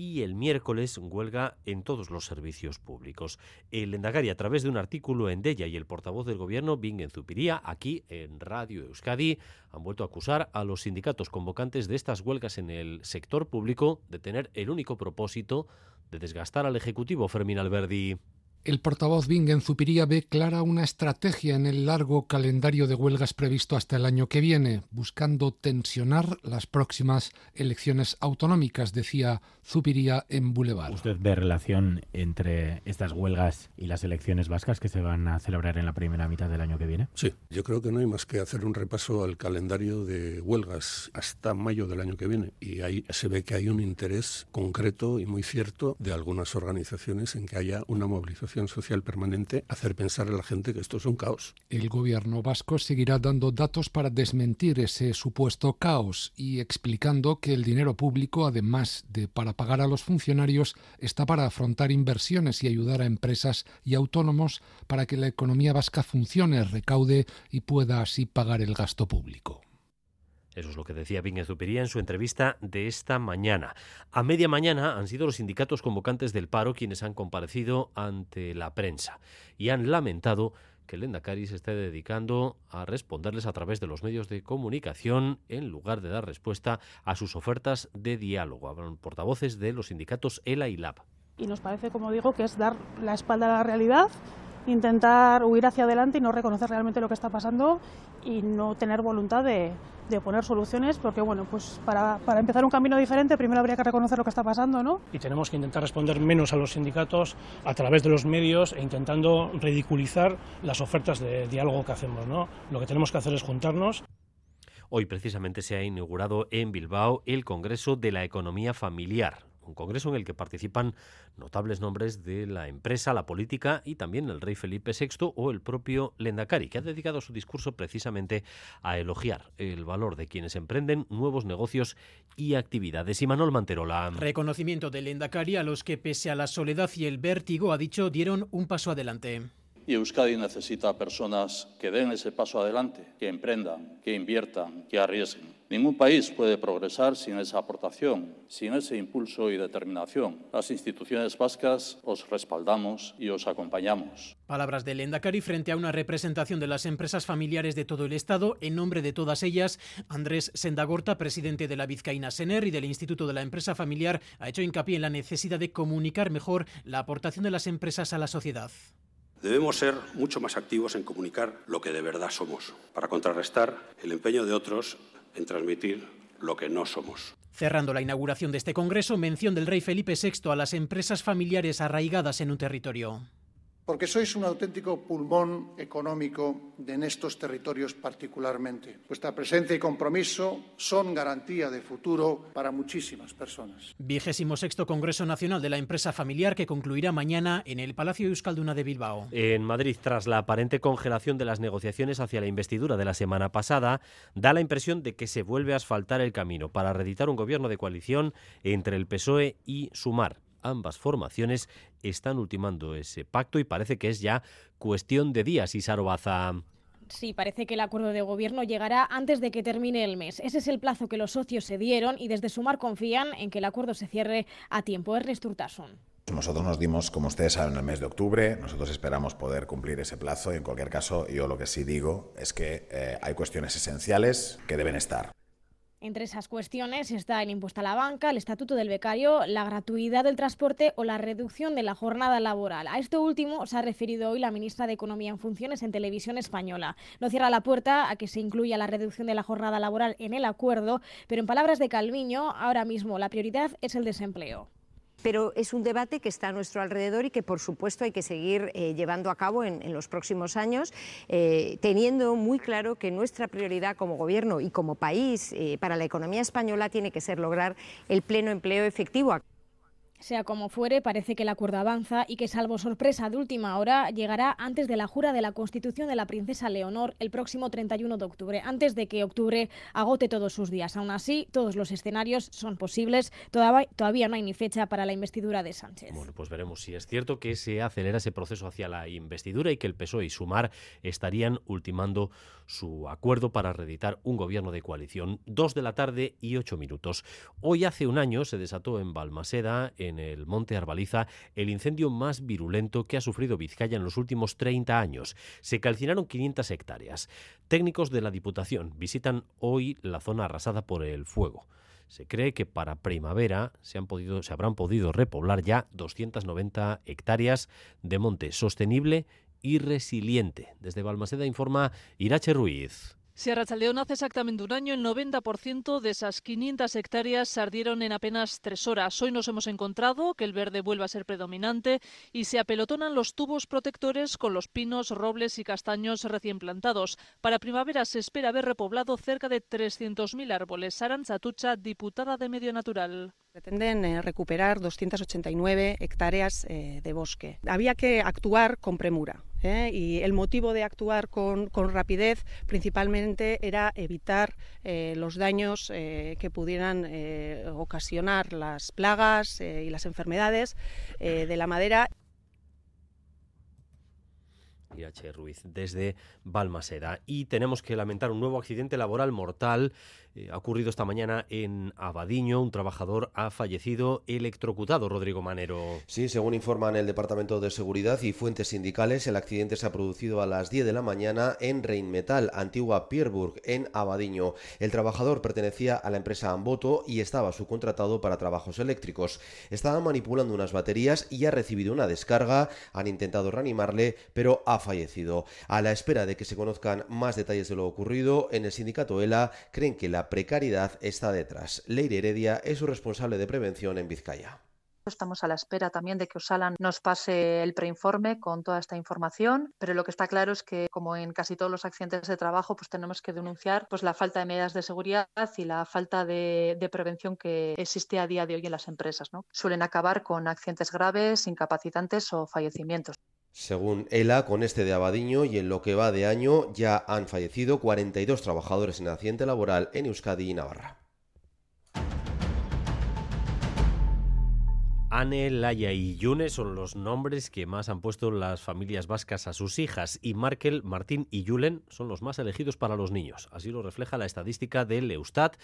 y el miércoles huelga en todos los servicios públicos. El Endagari, a través de un artículo en Della y el portavoz del gobierno, Bingen Zupiría, aquí en Radio Euskadi, han vuelto a acusar a los sindicatos convocantes de estas huelgas en el sector público de tener el único propósito de desgastar al Ejecutivo Fermín Alberdi. El portavoz Bingen Zupiría ve clara una estrategia en el largo calendario de huelgas previsto hasta el año que viene, buscando tensionar las próximas elecciones autonómicas, decía Zupiría en Boulevard. ¿Usted ve relación entre estas huelgas y las elecciones vascas que se van a celebrar en la primera mitad del año que viene? Sí, yo creo que no hay más que hacer un repaso al calendario de huelgas hasta mayo del año que viene y ahí se ve que hay un interés concreto y muy cierto de algunas organizaciones en que haya una movilización social permanente hacer pensar a la gente que esto es un caos. El gobierno vasco seguirá dando datos para desmentir ese supuesto caos y explicando que el dinero público, además de para pagar a los funcionarios, está para afrontar inversiones y ayudar a empresas y autónomos para que la economía vasca funcione, recaude y pueda así pagar el gasto público. Eso es lo que decía Zupiría en su entrevista de esta mañana. A media mañana han sido los sindicatos convocantes del paro quienes han comparecido ante la prensa y han lamentado que el Endacari se esté dedicando a responderles a través de los medios de comunicación en lugar de dar respuesta a sus ofertas de diálogo. Hablan portavoces de los sindicatos ELA y LAB. Y nos parece, como digo, que es dar la espalda a la realidad intentar huir hacia adelante y no reconocer realmente lo que está pasando y no tener voluntad de, de poner soluciones, porque bueno, pues para, para, empezar un camino diferente primero habría que reconocer lo que está pasando, ¿no? Y tenemos que intentar responder menos a los sindicatos a través de los medios e intentando ridiculizar las ofertas de diálogo que hacemos, ¿no? Lo que tenemos que hacer es juntarnos. Hoy precisamente se ha inaugurado en Bilbao el Congreso de la Economía Familiar, un congreso en el que participan notables nombres de la empresa, la política y también el rey Felipe VI o el propio Lendakari, que ha dedicado su discurso precisamente a elogiar el valor de quienes emprenden nuevos negocios y actividades. Y Manuel Manterola. Reconocimiento del Lendakari a los que, pese a la soledad y el vértigo, ha dicho, dieron un paso adelante. Y Euskadi necesita personas que den ese paso adelante, que emprendan, que inviertan, que arriesguen. Ningún país puede progresar sin esa aportación, sin ese impulso y determinación. Las instituciones vascas os respaldamos y os acompañamos. Palabras de Lendakari frente a una representación de las empresas familiares de todo el Estado. En nombre de todas ellas, Andrés Sendagorta, presidente de la Vizcaína Sener y del Instituto de la Empresa Familiar, ha hecho hincapié en la necesidad de comunicar mejor la aportación de las empresas a la sociedad. Debemos ser mucho más activos en comunicar lo que de verdad somos, para contrarrestar el empeño de otros en transmitir lo que no somos. Cerrando la inauguración de este Congreso, mención del rey Felipe VI a las empresas familiares arraigadas en un territorio. Porque sois un auténtico pulmón económico de en estos territorios particularmente. Vuestra presencia y compromiso son garantía de futuro para muchísimas personas. Vigésimo sexto Congreso Nacional de la Empresa Familiar que concluirá mañana en el Palacio Euskalduna de Bilbao. En Madrid, tras la aparente congelación de las negociaciones hacia la investidura de la semana pasada, da la impresión de que se vuelve a asfaltar el camino para reeditar un gobierno de coalición entre el PSOE y Sumar ambas formaciones están ultimando ese pacto y parece que es ya cuestión de días, Isaro Baza. Sí, parece que el acuerdo de gobierno llegará antes de que termine el mes. Ese es el plazo que los socios se dieron y desde Sumar confían en que el acuerdo se cierre a tiempo. Ernest Urtasun. Nosotros nos dimos, como ustedes saben, el mes de octubre. Nosotros esperamos poder cumplir ese plazo y, en cualquier caso, yo lo que sí digo es que eh, hay cuestiones esenciales que deben estar. Entre esas cuestiones está el impuesto a la banca, el estatuto del becario, la gratuidad del transporte o la reducción de la jornada laboral. A esto último se ha referido hoy la ministra de Economía en funciones en televisión española. No cierra la puerta a que se incluya la reducción de la jornada laboral en el acuerdo, pero en palabras de Calviño, ahora mismo la prioridad es el desempleo pero es un debate que está a nuestro alrededor y que, por supuesto, hay que seguir eh, llevando a cabo en, los próximos años, eh, teniendo muy claro que nuestra prioridad como Gobierno y como país eh, para la economía española tiene que ser lograr el pleno empleo efectivo. Sea como fuere, parece que el acuerdo avanza y que, salvo sorpresa de última hora, llegará antes de la jura de la Constitución de la Princesa Leonor el próximo 31 de octubre, antes de que octubre agote todos sus días. Aún así, todos los escenarios son posibles. Todavía no hay ni fecha para la investidura de Sánchez. Bueno, pues veremos si es cierto que se acelera ese proceso hacia la investidura y que el PSOE y Sumar estarían ultimando su acuerdo para reeditar un gobierno de coalición. Dos de la tarde y ocho minutos. Hoy hace un año se desató en Balmaseda, el Monte Arbaliza, el incendio más virulento que ha sufrido Vizcaya en los últimos 30 años. Se calcinaron 500 hectáreas. Técnicos de la Diputación visitan hoy la zona arrasada por el fuego. Se cree que para primavera se, han podido, se habrán podido repoblar ya 290 hectáreas de monte sostenible y resiliente. Desde Balmaseda informa Irache Ruiz. Sierra Chaldeón hace exactamente un año el 90% de esas 500 hectáreas se ardieron en apenas tres horas. Hoy nos hemos encontrado que el verde vuelve a ser predominante y se apelotonan los tubos protectores con los pinos, robles y castaños recién plantados. Para primavera se espera haber repoblado cerca de 300.000 árboles. Arancha Tucha, diputada de Medio Natural. Pretenden eh, recuperar 289 hectáreas eh, de bosque. Había que actuar con premura. ¿Eh? Y el motivo de actuar con, rapidez principalmente era evitar los daños que pudieran ocasionar las plagas y las enfermedades de la madera. Irache Ruiz, desde Balmaseda. Y tenemos que lamentar un nuevo accidente laboral mortal eh, ha ocurrido esta mañana en Abadiño. Un trabajador ha fallecido electrocutado, Rodrigo Manero. Sí, según informan el Departamento de Seguridad y fuentes sindicales, el accidente se ha producido a las 10 de la mañana en Reinmetal, antigua Pierburg, en Abadiño. El trabajador pertenecía a la empresa Amboto y estaba subcontratado para trabajos eléctricos. Estaba manipulando unas baterías y ha recibido una descarga. Han intentado reanimarle, pero ha fallecido. A la espera de que se conozcan más detalles de lo ocurrido, en el sindicato ELA creen que la la precariedad está detrás. Leire Heredia es su responsable de prevención en Vizcaya. Estamos a la espera también de que Osalan nos pase el preinforme con toda esta información, pero lo que está claro es que, como en casi todos los accidentes de trabajo, pues tenemos que denunciar pues, la falta de medidas de seguridad y la falta de, de prevención que existe a día de hoy en las empresas. ¿no? Suelen acabar con accidentes graves, incapacitantes o fallecimientos. Según ELA, con este de Abadiño y en lo que va de año ya han fallecido 42 trabajadores en accidente laboral en Euskadi y Navarra. Anne, Laia y Yune son los nombres que más han puesto las familias vascas a sus hijas y Markel, Martín y Julen son los más elegidos para los niños. Así lo refleja la estadística del Eustat,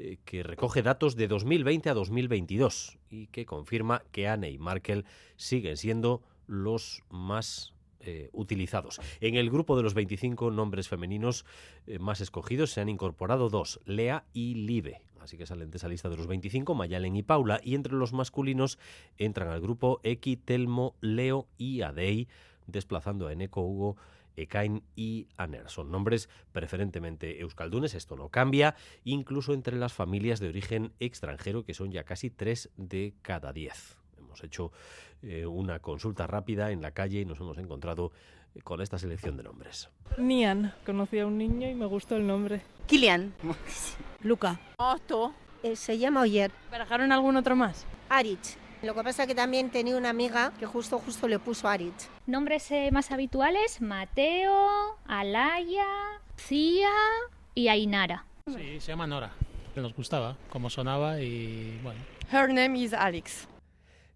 eh, que recoge datos de 2020 a 2022 y que confirma que Anne y Markel siguen siendo los más eh, utilizados. En el grupo de los 25 nombres femeninos eh, más escogidos se han incorporado dos, Lea y Live. Así que salen de esa lista de los 25, Mayalen y Paula. Y entre los masculinos entran al grupo Eki, Telmo, Leo y Adei, desplazando a Eneco, Hugo, Ekain y Aner. Son nombres preferentemente euskaldunes, esto no cambia, incluso entre las familias de origen extranjero, que son ya casi tres de cada diez. Hemos hecho eh, una consulta rápida en la calle y nos hemos encontrado eh, con esta selección de nombres. Nian, conocí a un niño y me gustó el nombre. Kilian. Luca. Otto. Eh, se llama Oyer. ¿Barajaron algún otro más? Aritz. Lo que pasa es que también tenía una amiga que justo justo le puso Aritz. Nombres más habituales, Mateo, Alaya, Cia y Ainara. Sí, se llama Nora. Nos gustaba cómo sonaba y bueno. Her name is Alex.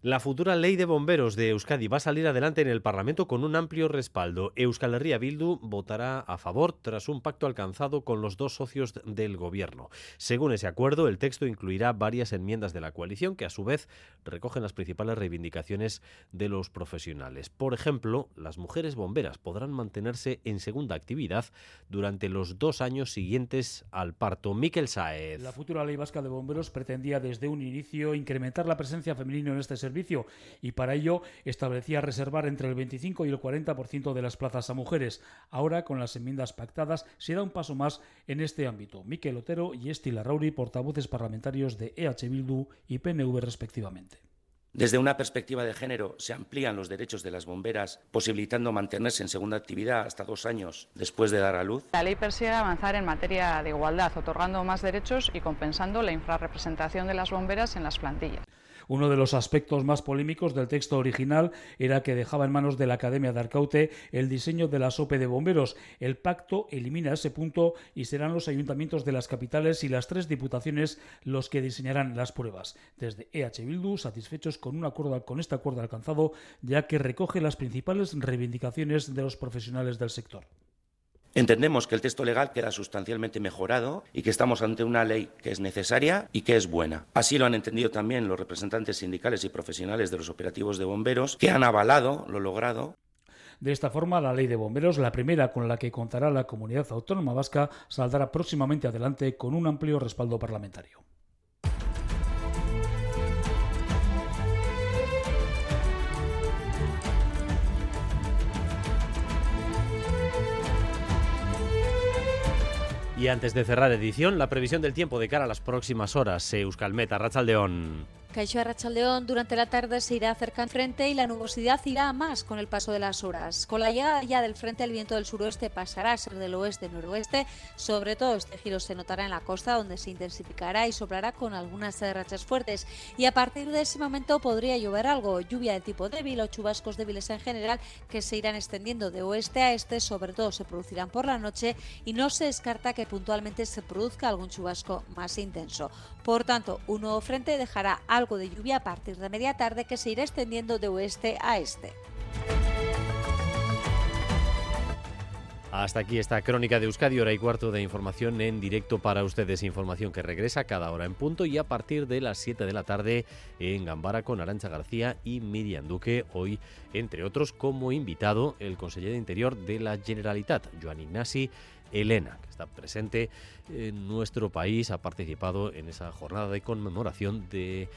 La futura ley de bomberos de Euskadi va a salir adelante en el Parlamento con un amplio respaldo. Euskal Herria Bildu votará a favor tras un pacto alcanzado con los dos socios del gobierno. Según ese acuerdo, el texto incluirá varias enmiendas de la coalición que a su vez recogen las principales reivindicaciones de los profesionales. Por ejemplo, las mujeres bomberas podrán mantenerse en segunda actividad durante los dos años siguientes al parto. Miquel Saez. La futura ley vasca de bomberos pretendía desde un inicio incrementar la presencia femenina en este servicio y para ello establecía reservar entre el 25 y el 40% de las plazas a mujeres. Ahora, con las enmiendas pactadas, se da un paso más en este ámbito. Miquel Otero y Estila Rauri, portavoces parlamentarios de EH Bildu y PNV respectivamente. Desde una perspectiva de género, se amplían los derechos de las bomberas, posibilitando mantenerse en segunda actividad hasta dos años después de dar a luz. La ley persigue avanzar en materia de igualdad, otorgando más derechos y compensando la infrarrepresentación de las bomberas en las plantillas. Uno de los aspectos más polémicos del texto original era que dejaba en manos de la Academia de Arcaute el diseño de la SOPE de bomberos. El pacto elimina ese punto y serán los ayuntamientos de las capitales y las tres diputaciones los que diseñarán las pruebas. Desde EH Bildu, satisfechos con, un acuerdo, con este acuerdo alcanzado, ya que recoge las principales reivindicaciones de los profesionales del sector. Entendemos que el texto legal queda sustancialmente mejorado y que estamos ante una ley que es necesaria y que es buena. Así lo han entendido también los representantes sindicales y profesionales de los operativos de bomberos, que han avalado lo logrado. De esta forma, la ley de bomberos, la primera con la que contará la comunidad autónoma vasca, saldrá próximamente adelante con un amplio respaldo parlamentario. Y antes de cerrar edición, la previsión del tiempo de cara a las próximas horas. Euskalmet, Arrachaldeón. Caixo Arrachaldeón durante la tarde se irá acercando frente y la nubosidad irá a más con el paso de las horas. Con la llegada ya del frente el viento del suroeste pasará a ser del oeste-noroeste, sobre todo este giro se notará en la costa donde se intensificará y soplará con algunas rachas fuertes y a partir de ese momento podría llover algo, lluvia de tipo débil o chubascos débiles en general que se irán extendiendo de oeste a este, sobre todo se producirán por la noche y no se descarta que puntualmente se produzca algún chubasco más intenso. Por tanto, un nuevo frente dejará algo de lluvia a partir de media tarde que se irá extendiendo de oeste a este. Hasta aquí esta crónica de Euskadi, hora y cuarto de información en directo para ustedes. Información que regresa cada hora en punto y a partir de las 7 de la tarde en Gambara con Arancha García y Miriam Duque. Hoy, entre otros, como invitado, el consejero de Interior de la Generalitat, Joan Ignasi Elena, que está presente en nuestro país, ha participado en esa jornada de conmemoración del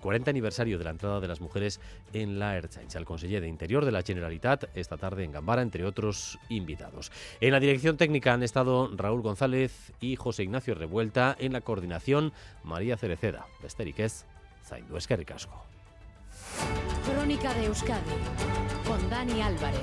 40 aniversario de la entrada de las mujeres en la Erchancha. El conseller de Interior de la Generalitat esta tarde en Gambara, entre otros invitados. En la dirección técnica han estado Raúl González y José Ignacio Revuelta. En la coordinación, María Cereceda. Besteriquez, Zaindu Esquericasco. Crónica de Euskadi con Dani Álvarez.